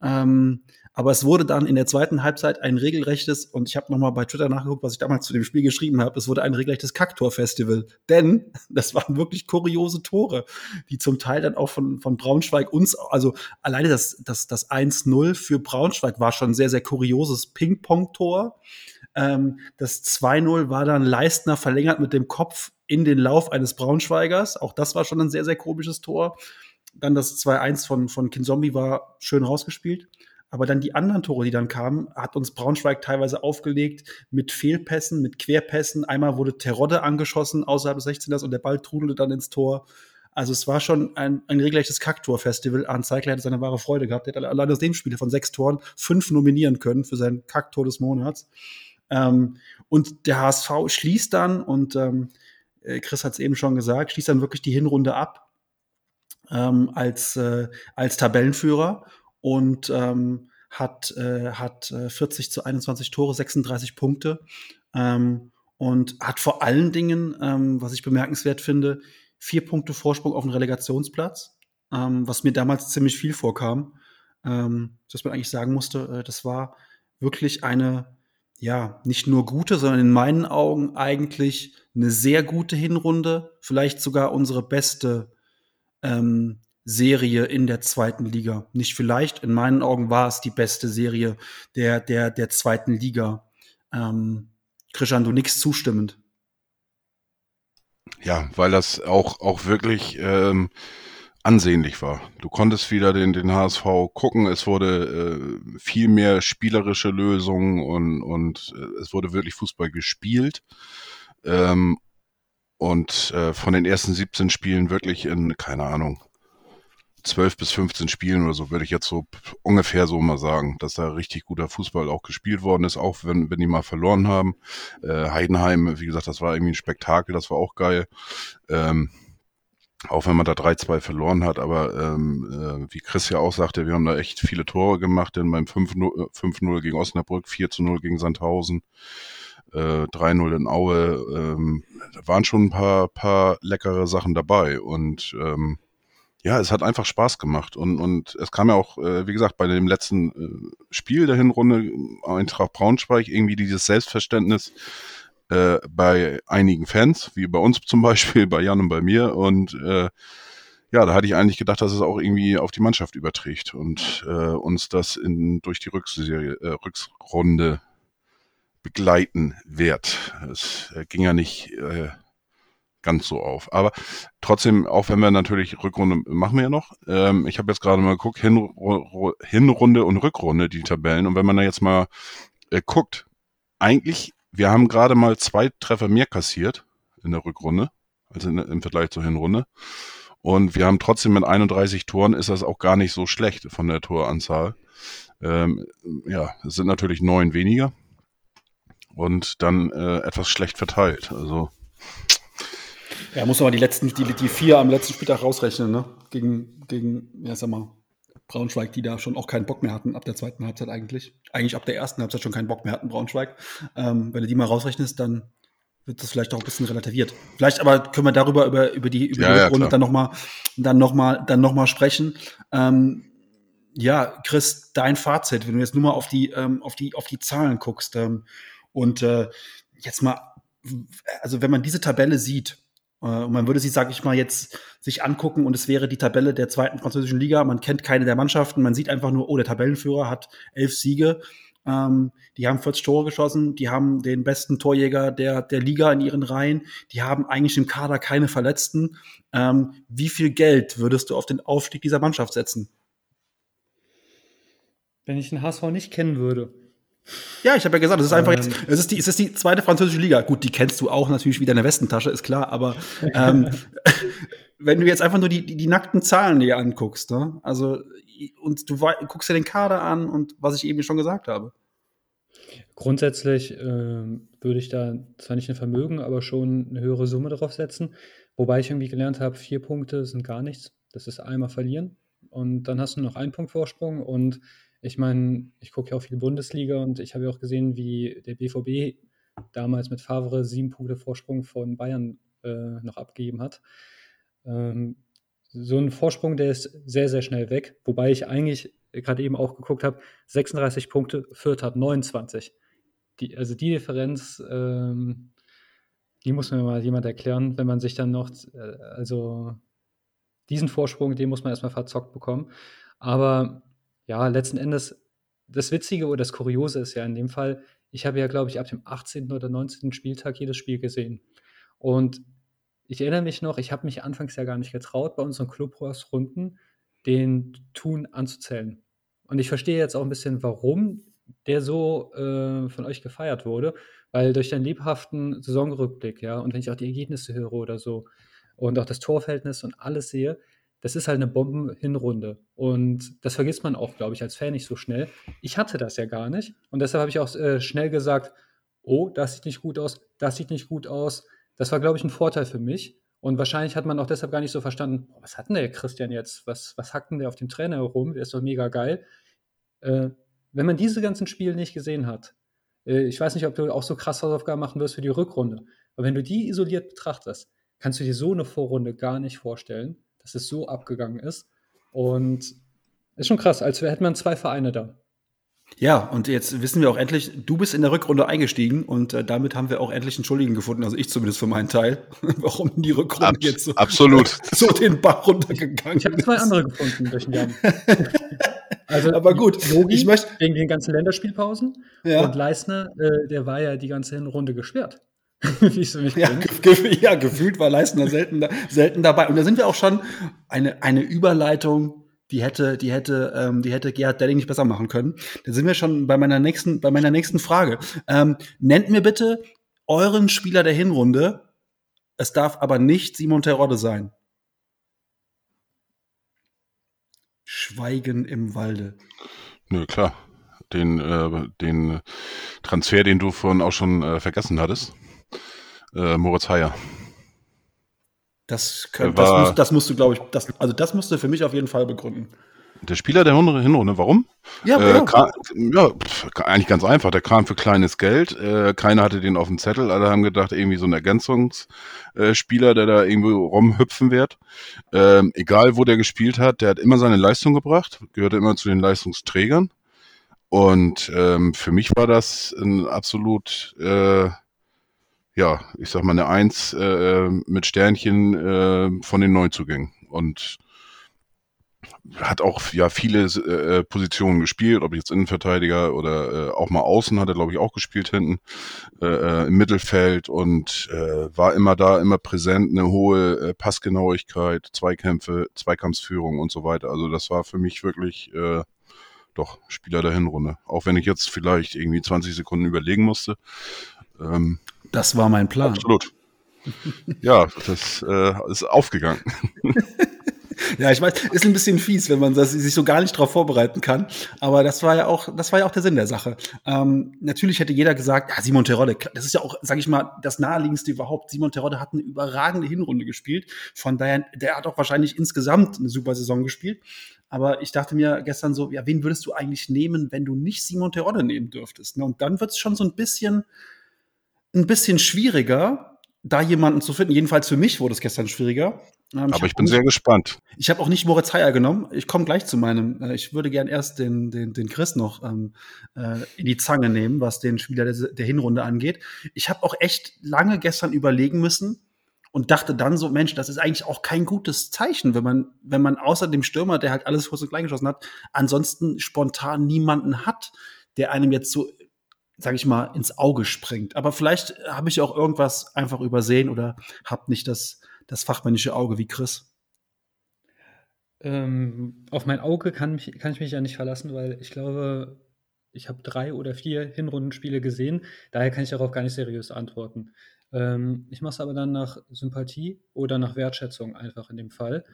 Ähm, aber es wurde dann in der zweiten Halbzeit ein regelrechtes, und ich habe nochmal bei Twitter nachgeguckt, was ich damals zu dem Spiel geschrieben habe, es wurde ein regelrechtes Kacktor-Festival. Denn <laughs> das waren wirklich kuriose Tore, die zum Teil dann auch von, von Braunschweig uns, also alleine das, das, das 1-0 für Braunschweig war schon ein sehr, sehr kurioses Ping-Pong-Tor. Ähm, das 2-0 war dann Leistner verlängert mit dem Kopf in den Lauf eines Braunschweigers. Auch das war schon ein sehr, sehr komisches Tor. Dann das 2-1 von, von Kinzombie war schön rausgespielt. Aber dann die anderen Tore, die dann kamen, hat uns Braunschweig teilweise aufgelegt mit Fehlpässen, mit Querpässen. Einmal wurde Terodde angeschossen außerhalb des 16ers und der Ball trudelte dann ins Tor. Also es war schon ein, ein regelrechtes Kacktor-Festival. Arne Zeigler hätte seine wahre Freude gehabt. Er hätte allein aus dem Spiel von sechs Toren fünf nominieren können für sein Kacktor des Monats. Ähm, und der HSV schließt dann, und ähm, Chris hat es eben schon gesagt, schließt dann wirklich die Hinrunde ab ähm, als, äh, als Tabellenführer und ähm, hat, äh, hat äh, 40 zu 21 Tore, 36 Punkte. Ähm, und hat vor allen Dingen, ähm, was ich bemerkenswert finde, vier Punkte Vorsprung auf den Relegationsplatz, ähm, was mir damals ziemlich viel vorkam, ähm, dass man eigentlich sagen musste, äh, das war wirklich eine, ja, nicht nur gute, sondern in meinen Augen eigentlich eine sehr gute Hinrunde, vielleicht sogar unsere beste ähm, Serie in der zweiten Liga. Nicht vielleicht, in meinen Augen war es die beste Serie der, der, der zweiten Liga. Ähm, Christian, du nix zustimmend. Ja, weil das auch, auch wirklich ähm, ansehnlich war. Du konntest wieder den, den HSV gucken, es wurde äh, viel mehr spielerische Lösungen und, und äh, es wurde wirklich Fußball gespielt. Ähm, und äh, von den ersten 17 Spielen wirklich in, keine Ahnung, 12 bis 15 Spielen oder so, würde ich jetzt so ungefähr so mal sagen, dass da richtig guter Fußball auch gespielt worden ist, auch wenn, wenn die mal verloren haben. Äh, Heidenheim, wie gesagt, das war irgendwie ein Spektakel, das war auch geil. Ähm, auch wenn man da 3-2 verloren hat, aber ähm, äh, wie Chris ja auch sagte, wir haben da echt viele Tore gemacht, denn beim 5-0 gegen Osnabrück, 4-0 gegen Sandhausen, äh, 3-0 in Aue, ähm, da waren schon ein paar, paar leckere Sachen dabei und ähm, ja, es hat einfach Spaß gemacht und, und es kam ja auch, äh, wie gesagt, bei dem letzten äh, Spiel der Hinrunde, Eintracht Braunschweig, irgendwie dieses Selbstverständnis äh, bei einigen Fans, wie bei uns <laughs> zum Beispiel, bei Jan und bei mir und äh, ja, da hatte ich eigentlich gedacht, dass es auch irgendwie auf die Mannschaft überträgt und äh, uns das in, durch die Rückserie, äh, Rückrunde begleiten wird. Es äh, ging ja nicht äh, ganz so auf. Aber trotzdem, auch wenn wir natürlich Rückrunde machen wir ja noch. Ähm, ich habe jetzt gerade mal geguckt, Hinrunde und Rückrunde, die Tabellen. Und wenn man da jetzt mal äh, guckt, eigentlich wir haben gerade mal zwei Treffer mehr kassiert in der Rückrunde, also in, im Vergleich zur Hinrunde. Und wir haben trotzdem mit 31 Toren ist das auch gar nicht so schlecht von der Toranzahl. Ähm, ja, es sind natürlich neun weniger und dann äh, etwas schlecht verteilt. Also ja, muss aber die letzten, die, die vier am letzten Spieltag rausrechnen, ne? Gegen, gegen, ja, sag mal, Braunschweig, die da schon auch keinen Bock mehr hatten ab der zweiten Halbzeit eigentlich. Eigentlich ab der ersten Halbzeit schon keinen Bock mehr hatten, Braunschweig. Ähm, wenn du die mal rausrechnest, dann wird das vielleicht auch ein bisschen relativiert. Vielleicht aber können wir darüber über, über die, über ja, die Runde ja, dann nochmal dann noch mal, dann noch mal sprechen. Ähm, ja, Chris, dein Fazit, wenn du jetzt nur mal auf die, ähm, auf die, auf die Zahlen guckst ähm, und äh, jetzt mal, also wenn man diese Tabelle sieht, und man würde sie, sage ich mal, jetzt sich angucken und es wäre die Tabelle der zweiten französischen Liga. Man kennt keine der Mannschaften. Man sieht einfach nur, oh, der Tabellenführer hat elf Siege. Ähm, die haben 40 Tore geschossen. Die haben den besten Torjäger der, der Liga in ihren Reihen. Die haben eigentlich im Kader keine Verletzten. Ähm, wie viel Geld würdest du auf den Aufstieg dieser Mannschaft setzen? Wenn ich den HSV nicht kennen würde, ja, ich habe ja gesagt, es ist einfach jetzt, ähm. es ist die, es ist die zweite französische Liga. Gut, die kennst du auch natürlich wieder in der Westentasche, ist klar, aber ähm, <laughs> wenn du jetzt einfach nur die, die, die nackten Zahlen dir anguckst, ne? also und du guckst dir den Kader an und was ich eben schon gesagt habe. Grundsätzlich äh, würde ich da zwar nicht ein Vermögen, aber schon eine höhere Summe drauf setzen. Wobei ich irgendwie gelernt habe, vier Punkte sind gar nichts. Das ist einmal verlieren. Und dann hast du noch einen Punkt Vorsprung und ich meine, ich gucke ja auch viel Bundesliga und ich habe ja auch gesehen, wie der BVB damals mit Favre sieben Punkte Vorsprung von Bayern äh, noch abgegeben hat. Ähm, so ein Vorsprung, der ist sehr, sehr schnell weg. Wobei ich eigentlich gerade eben auch geguckt habe, 36 Punkte, Fürth hat 29. Die, also die Differenz, ähm, die muss mir mal jemand erklären, wenn man sich dann noch, äh, also diesen Vorsprung, den muss man erstmal verzockt bekommen. Aber ja, letzten Endes, das Witzige oder das Kuriose ist ja in dem Fall, ich habe ja, glaube ich, ab dem 18. oder 19. Spieltag jedes Spiel gesehen. Und ich erinnere mich noch, ich habe mich anfangs ja gar nicht getraut, bei unseren Clubhaus-Runden den Tun anzuzählen. Und ich verstehe jetzt auch ein bisschen, warum der so äh, von euch gefeiert wurde, weil durch deinen lebhaften Saisonrückblick, ja, und wenn ich auch die Ergebnisse höre oder so und auch das Torverhältnis und alles sehe, das ist halt eine Bomben-Hinrunde. Und das vergisst man auch, glaube ich, als Fan nicht so schnell. Ich hatte das ja gar nicht. Und deshalb habe ich auch äh, schnell gesagt, oh, das sieht nicht gut aus, das sieht nicht gut aus. Das war, glaube ich, ein Vorteil für mich. Und wahrscheinlich hat man auch deshalb gar nicht so verstanden, oh, was hat denn der Christian jetzt? Was, was hackt denn der auf dem Trainer herum? Der ist doch mega geil. Äh, wenn man diese ganzen Spiele nicht gesehen hat, äh, ich weiß nicht, ob du auch so krass Hausaufgaben machen wirst für die Rückrunde, aber wenn du die isoliert betrachtest, kannst du dir so eine Vorrunde gar nicht vorstellen dass es so abgegangen ist. Und ist schon krass, als hätte man zwei Vereine da. Ja, und jetzt wissen wir auch endlich, du bist in der Rückrunde eingestiegen und äh, damit haben wir auch endlich einen Schuldigen gefunden, also ich zumindest für meinen Teil, <laughs> warum die Rückrunde Abs jetzt so, <laughs> absolut. so den Bach runtergegangen ist. Ich habe zwei andere gefunden durch den <laughs> also, aber gut, Yogi ich möchte wegen den ganzen Länderspielpausen ja. und Leisner, äh, der war ja die ganze Runde gesperrt. <laughs> wie ich so mich ja, ge ja, gefühlt war Leistner selten, selten dabei. Und da sind wir auch schon eine, eine Überleitung, die hätte, die hätte, ähm, die hätte Gerhard Delling nicht besser machen können. Da sind wir schon bei meiner nächsten, bei meiner nächsten Frage. Ähm, nennt mir bitte euren Spieler der Hinrunde. Es darf aber nicht Simon Terodde sein. Schweigen im Walde. Nö, klar. Den, äh, den Transfer, den du vorhin auch schon äh, vergessen hattest äh, Moritz Heyer. Das, können, das, musst, das musst du, glaube ich, das, also das musst du für mich auf jeden Fall begründen. Der Spieler der Hinrunde, warum? Ja, äh, ja. Kam, ja pf, eigentlich ganz einfach. Der kam für kleines Geld. Äh, keiner hatte den auf dem Zettel. Alle haben gedacht, irgendwie so ein Ergänzungsspieler, der da irgendwo rumhüpfen wird. Ähm, egal, wo der gespielt hat, der hat immer seine Leistung gebracht, gehörte immer zu den Leistungsträgern. Und ähm, für mich war das ein absolut äh, ja, ich sag mal, eine Eins äh, mit Sternchen äh, von den Neuzugängen. Und hat auch ja viele äh, Positionen gespielt, ob jetzt Innenverteidiger oder äh, auch mal außen hat er glaube ich auch gespielt hinten äh, äh, im Mittelfeld und äh, war immer da, immer präsent, eine hohe äh, Passgenauigkeit, Zweikämpfe, Zweikampfsführung und so weiter. Also das war für mich wirklich äh, doch Spieler der Hinrunde. Auch wenn ich jetzt vielleicht irgendwie 20 Sekunden überlegen musste, Ähm, das war mein Plan. Absolut. ja, das äh, ist aufgegangen. <laughs> Ja, ich weiß, ist ein bisschen fies, wenn man das, sich so gar nicht darauf vorbereiten kann. Aber das war ja auch, das war ja auch der Sinn der Sache. Ähm, natürlich hätte jeder gesagt, ja, Simon Terodde, das ist ja auch, sage ich mal, das naheliegendste überhaupt. Simon Terodde hat eine überragende Hinrunde gespielt. Von daher, der hat auch wahrscheinlich insgesamt eine super Saison gespielt. Aber ich dachte mir gestern so, ja, wen würdest du eigentlich nehmen, wenn du nicht Simon Terodde nehmen dürftest? Ne? Und dann wird es schon so ein bisschen, ein bisschen schwieriger, da jemanden zu finden. Jedenfalls für mich wurde es gestern schwieriger. Ähm, Aber ich, bin nicht, sehr gespannt. Ich habe auch nicht Moritz Heyer genommen. Ich komme gleich zu meinem. Äh, ich würde gern erst den, den, den Chris noch ähm, äh, in die Zange nehmen, was den Spieler der, der Hinrunde angeht. Ich habe auch echt lange gestern überlegen müssen und dachte dann so, Mensch, das ist eigentlich auch kein gutes Zeichen, wenn man, wenn man außer dem Stürmer, der halt alles kurz und klein geschossen hat, ansonsten spontan niemanden hat, der einem jetzt so sage ich mal, ins Auge springt. Aber vielleicht habe ich auch irgendwas einfach übersehen oder habe nicht das, das fachmännische Auge wie Chris. Ähm, auf mein Auge kann, mich, kann ich mich ja nicht verlassen, weil ich glaube, ich habe drei oder vier Hinrundenspiele gesehen. Daher kann ich darauf gar nicht seriös antworten. Ähm, ich mache es aber dann nach Sympathie oder nach Wertschätzung einfach in dem Fall.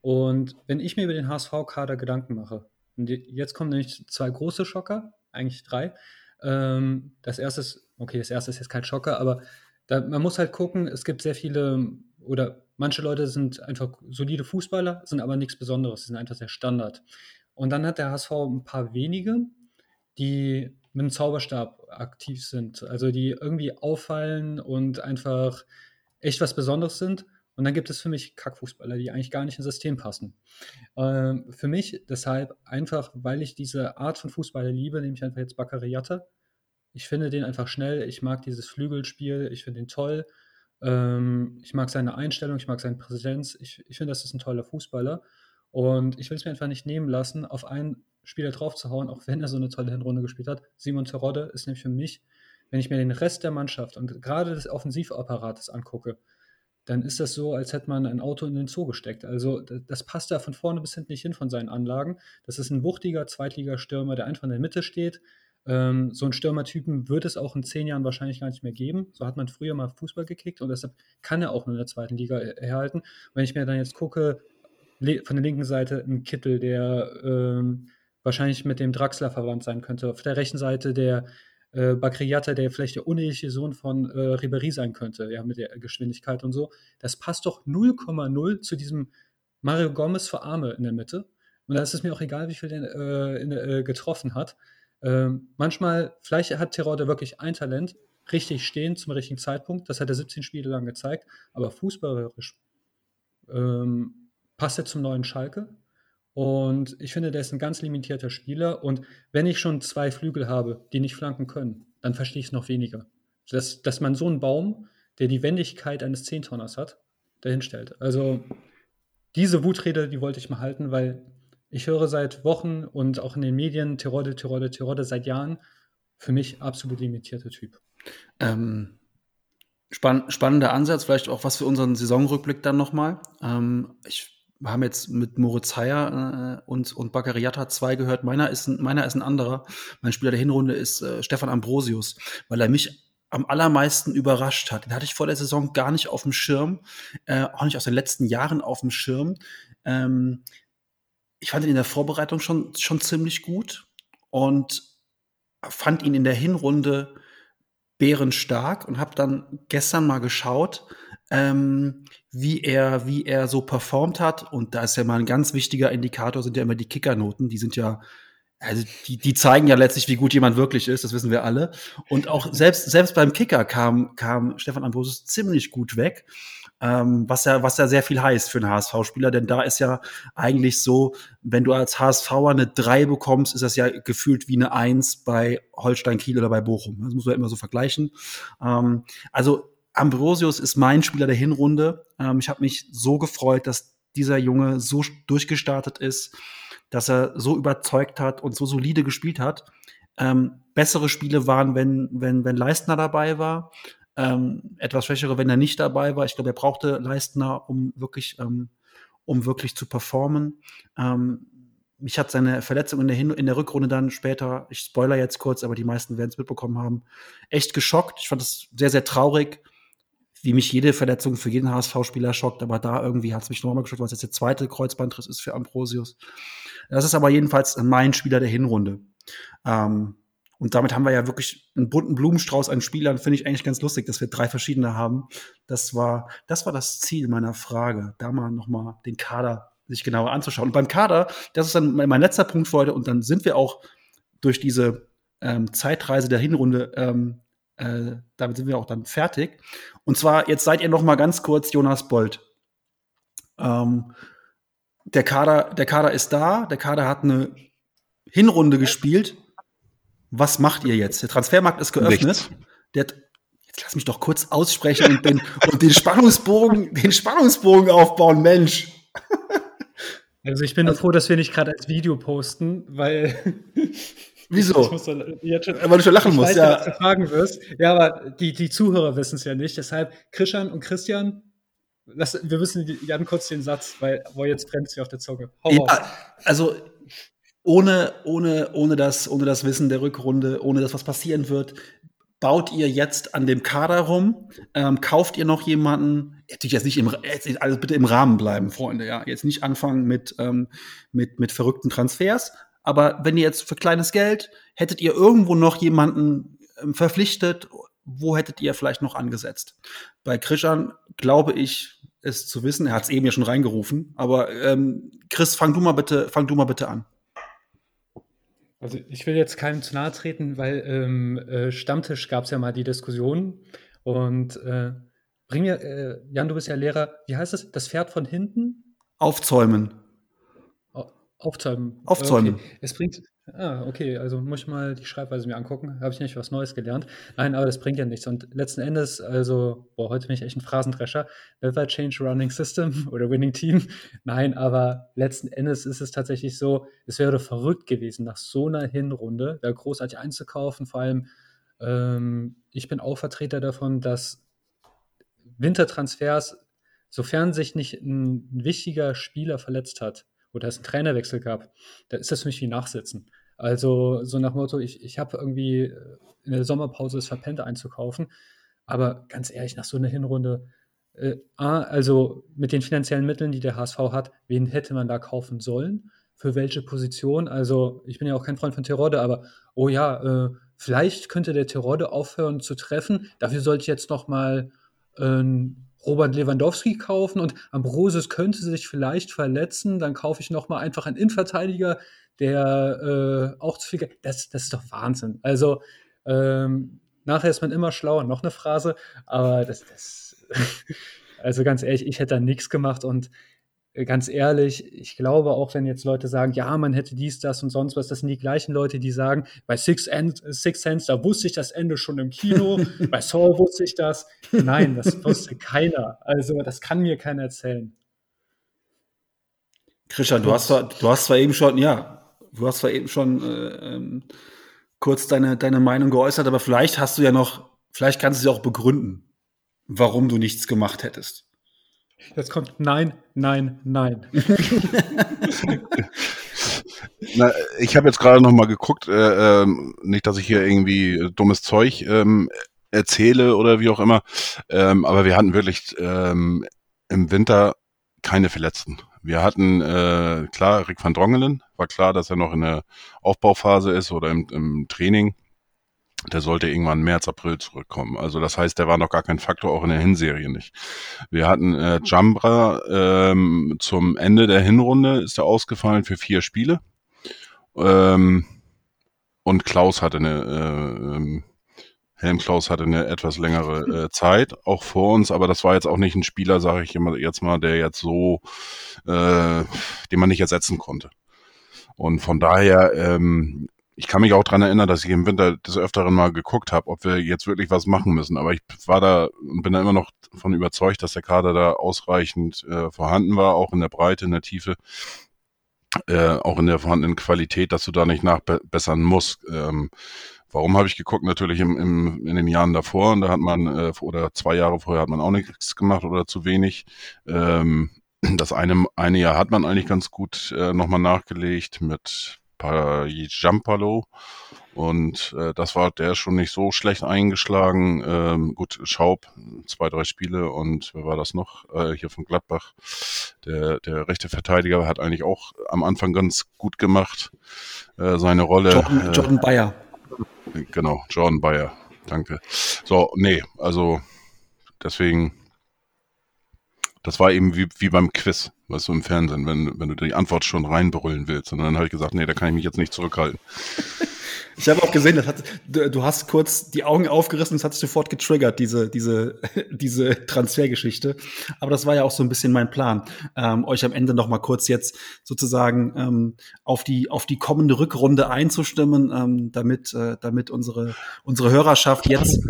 Und wenn ich mir über den HSV-Kader Gedanken mache, und jetzt kommen nämlich zwei große Schocker, eigentlich drei. Ähm, das erste ist, okay, das erste ist jetzt kein Schocker, aber da, man muss halt gucken, es gibt sehr viele oder manche Leute sind einfach solide Fußballer, sind aber nichts Besonderes, sie sind einfach sehr Standard. Und dann hat der HSV ein paar wenige, die mit dem Zauberstab aktiv sind, also die irgendwie auffallen und einfach echt was Besonderes sind. Und dann gibt es für mich Kackfußballer, die eigentlich gar nicht ins System passen. Ähm, für mich deshalb einfach, weil ich diese Art von Fußballer liebe, nehme ich einfach jetzt Baccariata. Ich finde den einfach schnell, ich mag dieses Flügelspiel, ich finde den toll. Ähm, ich mag seine Einstellung, ich mag seine Präsenz. Ich, ich finde, das ist ein toller Fußballer. Und ich will es mir einfach nicht nehmen lassen, auf einen Spieler draufzuhauen, auch wenn er so eine tolle Hinrunde gespielt hat. Simon Terodde ist nämlich für mich, wenn ich mir den Rest der Mannschaft und gerade des Offensivapparates angucke, dann ist das so, als hätte man ein Auto in den Zoo gesteckt. Also das passt da von vorne bis hinten nicht hin von seinen Anlagen. Das ist ein wuchtiger Zweitligastürmer, der einfach in der Mitte steht. Ähm, so einen Stürmertypen wird es auch in zehn Jahren wahrscheinlich gar nicht mehr geben. So hat man früher mal Fußball gekickt und deshalb kann er auch nur in der zweiten Liga erhalten. Wenn ich mir dann jetzt gucke, von der linken Seite ein Kittel, der ähm, wahrscheinlich mit dem Draxler verwandt sein könnte. Auf der rechten Seite der äh, Bakriata, der vielleicht der uneheliche Sohn von äh, Ribéry sein könnte, ja, mit der Geschwindigkeit und so. Das passt doch 0,0 zu diesem Mario Gomez für Arme in der Mitte. Und da ist es mir auch egal, wie viel der äh, in, äh, getroffen hat. Ähm, manchmal, vielleicht hat Terodde wirklich ein Talent, richtig stehen zum richtigen Zeitpunkt. Das hat er 17 Spiele lang gezeigt. Aber fußballerisch ähm, passt er zum neuen Schalke. Und ich finde, der ist ein ganz limitierter Spieler. Und wenn ich schon zwei Flügel habe, die nicht flanken können, dann verstehe ich es noch weniger. Dass, dass man so einen Baum, der die Wendigkeit eines Zehntonners hat, dahin stellt. Also diese Wutrede, die wollte ich mal halten, weil ich höre seit Wochen und auch in den Medien Tirode, Tirode, Tirode seit Jahren. Für mich absolut limitierter Typ. Ähm, spann spannender Ansatz, vielleicht auch was für unseren Saisonrückblick dann nochmal. Ähm, ich wir haben jetzt mit Moritz Heyer äh, und, und Baccariata zwei gehört. Meiner ist, ein, meiner ist ein anderer. Mein Spieler der Hinrunde ist äh, Stefan Ambrosius, weil er mich am allermeisten überrascht hat. Den hatte ich vor der Saison gar nicht auf dem Schirm, äh, auch nicht aus den letzten Jahren auf dem Schirm. Ähm, ich fand ihn in der Vorbereitung schon, schon ziemlich gut und fand ihn in der Hinrunde bärenstark und habe dann gestern mal geschaut, ähm, wie er, wie er so performt hat. Und da ist ja mal ein ganz wichtiger Indikator, sind ja immer die Kickernoten. Die sind ja, also die, die zeigen ja letztlich, wie gut jemand wirklich ist, das wissen wir alle. Und auch selbst, selbst beim Kicker kam, kam Stefan Ambrosius ziemlich gut weg. Ähm, was ja, was ja sehr viel heißt für einen HSV-Spieler, denn da ist ja eigentlich so, wenn du als HSVer eine 3 bekommst, ist das ja gefühlt wie eine 1 bei Holstein Kiel oder bei Bochum. Das muss man immer so vergleichen. Ähm, also Ambrosius ist mein Spieler der Hinrunde. Ähm, ich habe mich so gefreut, dass dieser Junge so durchgestartet ist, dass er so überzeugt hat und so solide gespielt hat. Ähm, bessere Spiele waren, wenn, wenn, wenn Leistner dabei war. Ähm, etwas schwächere, wenn er nicht dabei war. Ich glaube, er brauchte Leistner, um wirklich, ähm, um wirklich zu performen. Ähm, mich hat seine Verletzung in der, Hin in der Rückrunde dann später, ich spoiler jetzt kurz, aber die meisten werden es mitbekommen haben, echt geschockt. Ich fand es sehr, sehr traurig, wie mich jede Verletzung für jeden HSV-Spieler schockt, aber da irgendwie hat es mich nochmal geschockt, weil es jetzt der zweite Kreuzbandriss ist für Ambrosius. Das ist aber jedenfalls mein Spieler der Hinrunde. Ähm, und damit haben wir ja wirklich einen bunten Blumenstrauß an Spielern. Finde ich eigentlich ganz lustig, dass wir drei verschiedene haben. Das war, das war das Ziel meiner Frage, da mal nochmal den Kader sich genauer anzuschauen. Und beim Kader, das ist dann mein letzter Punkt für heute, und dann sind wir auch durch diese ähm, Zeitreise der Hinrunde, ähm, äh, damit sind wir auch dann fertig. Und zwar, jetzt seid ihr noch mal ganz kurz Jonas Bold. Ähm, der, Kader, der Kader ist da, der Kader hat eine Hinrunde gespielt. Was macht ihr jetzt? Der Transfermarkt ist geöffnet. Der, jetzt lass mich doch kurz aussprechen und den, <laughs> und den Spannungsbogen, den Spannungsbogen aufbauen, Mensch. <laughs> Also ich bin also, froh, dass wir nicht gerade als Video posten, weil. <laughs> Wieso? Schon, weil du schon lachen musst, weiß, ja. Was du fragen wirst. Ja, aber die, die Zuhörer wissen es ja nicht. Deshalb, Christian und Christian, lass, wir müssen Jan kurz den Satz, weil wo jetzt brennt sie auf der Zunge. Ja, also ohne, ohne, ohne, das, ohne das Wissen der Rückrunde, ohne das, was passieren wird, baut ihr jetzt an dem Kader rum? Ähm, kauft ihr noch jemanden? Natürlich jetzt nicht im, jetzt also bitte im Rahmen bleiben, Freunde, ja. Jetzt nicht anfangen mit, ähm, mit, mit verrückten Transfers. Aber wenn ihr jetzt für kleines Geld, hättet ihr irgendwo noch jemanden ähm, verpflichtet, wo hättet ihr vielleicht noch angesetzt? Bei Krishan glaube ich, es zu wissen, er hat es eben ja schon reingerufen, aber ähm, Chris, fang du mal bitte, fang du mal bitte an. Also ich will jetzt keinem zu nahe treten, weil ähm, äh, Stammtisch gab es ja mal die Diskussion und äh, bring mir, äh, Jan, du bist ja Lehrer, wie heißt das? Das Pferd von hinten? Aufzäumen. Aufzäumen. Aufzäumen. Okay. Es bringt, Ah, okay, also muss ich mal die Schreibweise mir angucken. Habe ich nicht was Neues gelernt. Nein, aber das bringt ja nichts. Und letzten Endes, also, boah, heute bin ich echt ein Phrasendrescher. Never change running system <laughs> oder winning team. Nein, aber letzten Endes ist es tatsächlich so, es wäre verrückt gewesen, nach so einer Hinrunde da großartig einzukaufen. Vor allem, ähm, ich bin auch Vertreter davon, dass Wintertransfers, sofern sich nicht ein wichtiger Spieler verletzt hat, oder es einen Trainerwechsel gab, da ist das für mich wie Nachsitzen. Also so nach Motto, ich, ich habe irgendwie äh, in der Sommerpause es verpennt einzukaufen, aber ganz ehrlich, nach so einer Hinrunde, äh, also mit den finanziellen Mitteln, die der HSV hat, wen hätte man da kaufen sollen? Für welche Position? Also ich bin ja auch kein Freund von Terodde, aber oh ja, äh, vielleicht könnte der Terodde aufhören zu treffen. Dafür sollte ich jetzt noch mal äh, Robert Lewandowski kaufen und Ambrosius könnte sich vielleicht verletzen, dann kaufe ich noch mal einfach einen Innenverteidiger, der äh, auch zu viel Geld. Das, das ist doch Wahnsinn. Also ähm, nachher ist man immer schlauer, noch eine Phrase, aber das, das <laughs> also ganz ehrlich, ich hätte da nichts gemacht und ganz ehrlich, ich glaube auch, wenn jetzt Leute sagen, ja, man hätte dies, das und sonst was, das sind die gleichen Leute, die sagen, bei Six, End, Six Sense, da wusste ich das Ende schon im Kino, <laughs> bei Saw wusste ich das. Nein, das wusste <laughs> keiner. Also, das kann mir keiner erzählen. Christian, du hast, zwar, du hast zwar eben schon, ja, du hast zwar eben schon äh, ähm, kurz deine, deine Meinung geäußert, aber vielleicht hast du ja noch, vielleicht kannst du sie auch begründen, warum du nichts gemacht hättest. Jetzt kommt Nein, Nein, Nein. <laughs> Na, ich habe jetzt gerade noch mal geguckt, äh, äh, nicht, dass ich hier irgendwie dummes Zeug ähm, erzähle oder wie auch immer, ähm, aber wir hatten wirklich ähm, im Winter keine Verletzten. Wir hatten, äh, klar, Rick van Drongelen, war klar, dass er noch in der Aufbauphase ist oder im, im Training der sollte irgendwann März, April zurückkommen. Also das heißt, der war noch gar kein Faktor, auch in der Hinserie nicht. Wir hatten äh, Jambra ähm, zum Ende der Hinrunde, ist er ausgefallen für vier Spiele. Ähm, und Klaus hatte eine, äh, ähm, Helm Klaus hatte eine etwas längere äh, <laughs> Zeit, auch vor uns, aber das war jetzt auch nicht ein Spieler, sage ich immer jetzt mal, der jetzt so, äh, den man nicht ersetzen konnte. Und von daher ähm, ich kann mich auch dran erinnern, dass ich im Winter des Öfteren mal geguckt habe, ob wir jetzt wirklich was machen müssen. Aber ich war da und bin da immer noch von überzeugt, dass der Kader da ausreichend äh, vorhanden war, auch in der Breite, in der Tiefe, äh, auch in der vorhandenen Qualität, dass du da nicht nachbessern musst. Ähm, warum habe ich geguckt? Natürlich im, im, in den Jahren davor und da hat man, äh, oder zwei Jahre vorher hat man auch nichts gemacht oder zu wenig. Ähm, das eine, eine Jahr hat man eigentlich ganz gut äh, nochmal nachgelegt mit Giampalo. Und äh, das war der schon nicht so schlecht eingeschlagen. Ähm, gut, Schaub, zwei, drei Spiele und wer war das noch? Äh, hier von Gladbach. Der, der rechte Verteidiger hat eigentlich auch am Anfang ganz gut gemacht. Äh, seine Rolle. Jordan, äh, Jordan Bayer. Genau, Jordan Bayer. Danke. So, nee, also deswegen das war eben wie, wie beim Quiz, weißt du, im Fernsehen, wenn, wenn du die Antwort schon reinbrüllen willst. Und dann habe ich gesagt, nee, da kann ich mich jetzt nicht zurückhalten. <laughs> Ich habe auch gesehen, das hat, du, hast kurz die Augen aufgerissen, das hat sich sofort getriggert, diese, diese, <laughs> diese Transfergeschichte. Aber das war ja auch so ein bisschen mein Plan, ähm, euch am Ende noch mal kurz jetzt sozusagen ähm, auf die auf die kommende Rückrunde einzustimmen, ähm, damit äh, damit unsere unsere Hörerschaft jetzt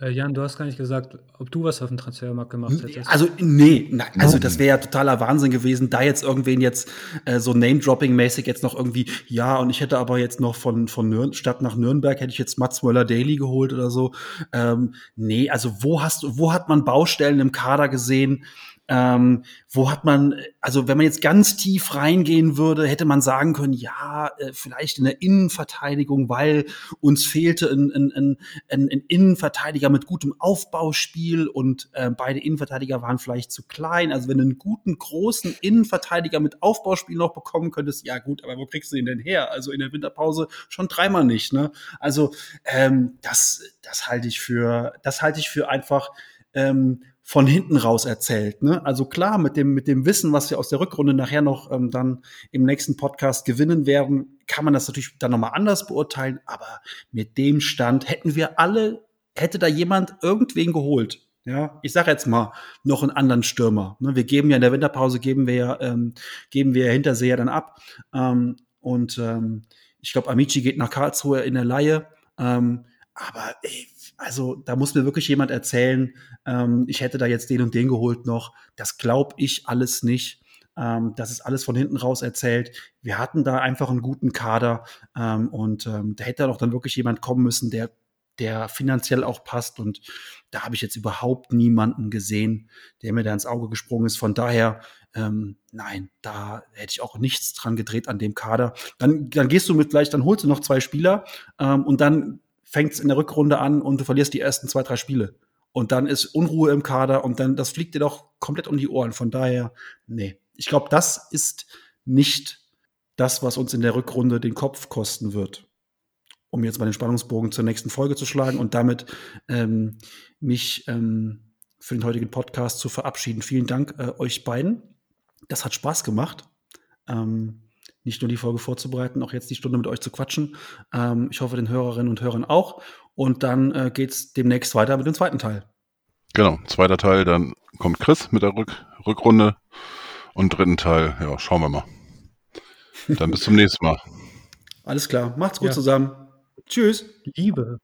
äh, Jan, du hast gar nicht gesagt, ob du was auf dem Transfermarkt gemacht hättest. Also, nee, nein, also das wäre ja totaler Wahnsinn gewesen, da jetzt irgendwen jetzt äh, so Name-Dropping-mäßig jetzt noch irgendwie, ja, und ich hätte aber jetzt noch von, von Nür Stadt nach Nürnberg, hätte ich jetzt Mats Möller-Daly geholt oder so. Ähm, nee, also wo hast du, wo hat man Baustellen im Kader gesehen, ähm, wo hat man, also wenn man jetzt ganz tief reingehen würde, hätte man sagen können, ja, äh, vielleicht in der Innenverteidigung, weil uns fehlte ein, ein, ein, ein Innenverteidiger mit gutem Aufbauspiel und äh, beide Innenverteidiger waren vielleicht zu klein. Also wenn du einen guten, großen Innenverteidiger mit Aufbauspiel noch bekommen könntest, ja gut, aber wo kriegst du ihn denn her? Also in der Winterpause schon dreimal nicht, ne? Also ähm, das, das halte ich für, das halte ich für einfach ähm, von hinten raus erzählt. Ne? Also klar, mit dem, mit dem Wissen, was wir aus der Rückrunde nachher noch ähm, dann im nächsten Podcast gewinnen werden, kann man das natürlich dann nochmal anders beurteilen. Aber mit dem Stand hätten wir alle, hätte da jemand irgendwen geholt. Ja, ich sage jetzt mal noch einen anderen Stürmer. Ne? Wir geben ja in der Winterpause geben wir ja, ähm, geben wir ja Hinterseher dann ab. Ähm, und ähm, ich glaube, Amici geht nach Karlsruhe in der Laie. Ähm, aber ey, also da muss mir wirklich jemand erzählen, ähm, ich hätte da jetzt den und den geholt noch. Das glaube ich alles nicht. Ähm, das ist alles von hinten raus erzählt. Wir hatten da einfach einen guten Kader ähm, und ähm, da hätte doch dann wirklich jemand kommen müssen, der der finanziell auch passt. Und da habe ich jetzt überhaupt niemanden gesehen, der mir da ins Auge gesprungen ist. Von daher, ähm, nein, da hätte ich auch nichts dran gedreht an dem Kader. Dann, dann gehst du mit gleich, dann holst du noch zwei Spieler ähm, und dann fängt es in der Rückrunde an und du verlierst die ersten zwei, drei Spiele. Und dann ist Unruhe im Kader und dann, das fliegt dir doch komplett um die Ohren. Von daher, nee. Ich glaube, das ist nicht das, was uns in der Rückrunde den Kopf kosten wird. Um jetzt mal den Spannungsbogen zur nächsten Folge zu schlagen und damit ähm, mich ähm, für den heutigen Podcast zu verabschieden. Vielen Dank äh, euch beiden. Das hat Spaß gemacht. Ähm, nicht nur die Folge vorzubereiten, auch jetzt die Stunde mit euch zu quatschen. Ähm, ich hoffe, den Hörerinnen und Hörern auch. Und dann äh, geht es demnächst weiter mit dem zweiten Teil. Genau, zweiter Teil, dann kommt Chris mit der Rück Rückrunde. Und dritten Teil, ja, schauen wir mal. Dann bis zum nächsten Mal. Alles klar, macht's gut ja. zusammen. Tschüss. Liebe.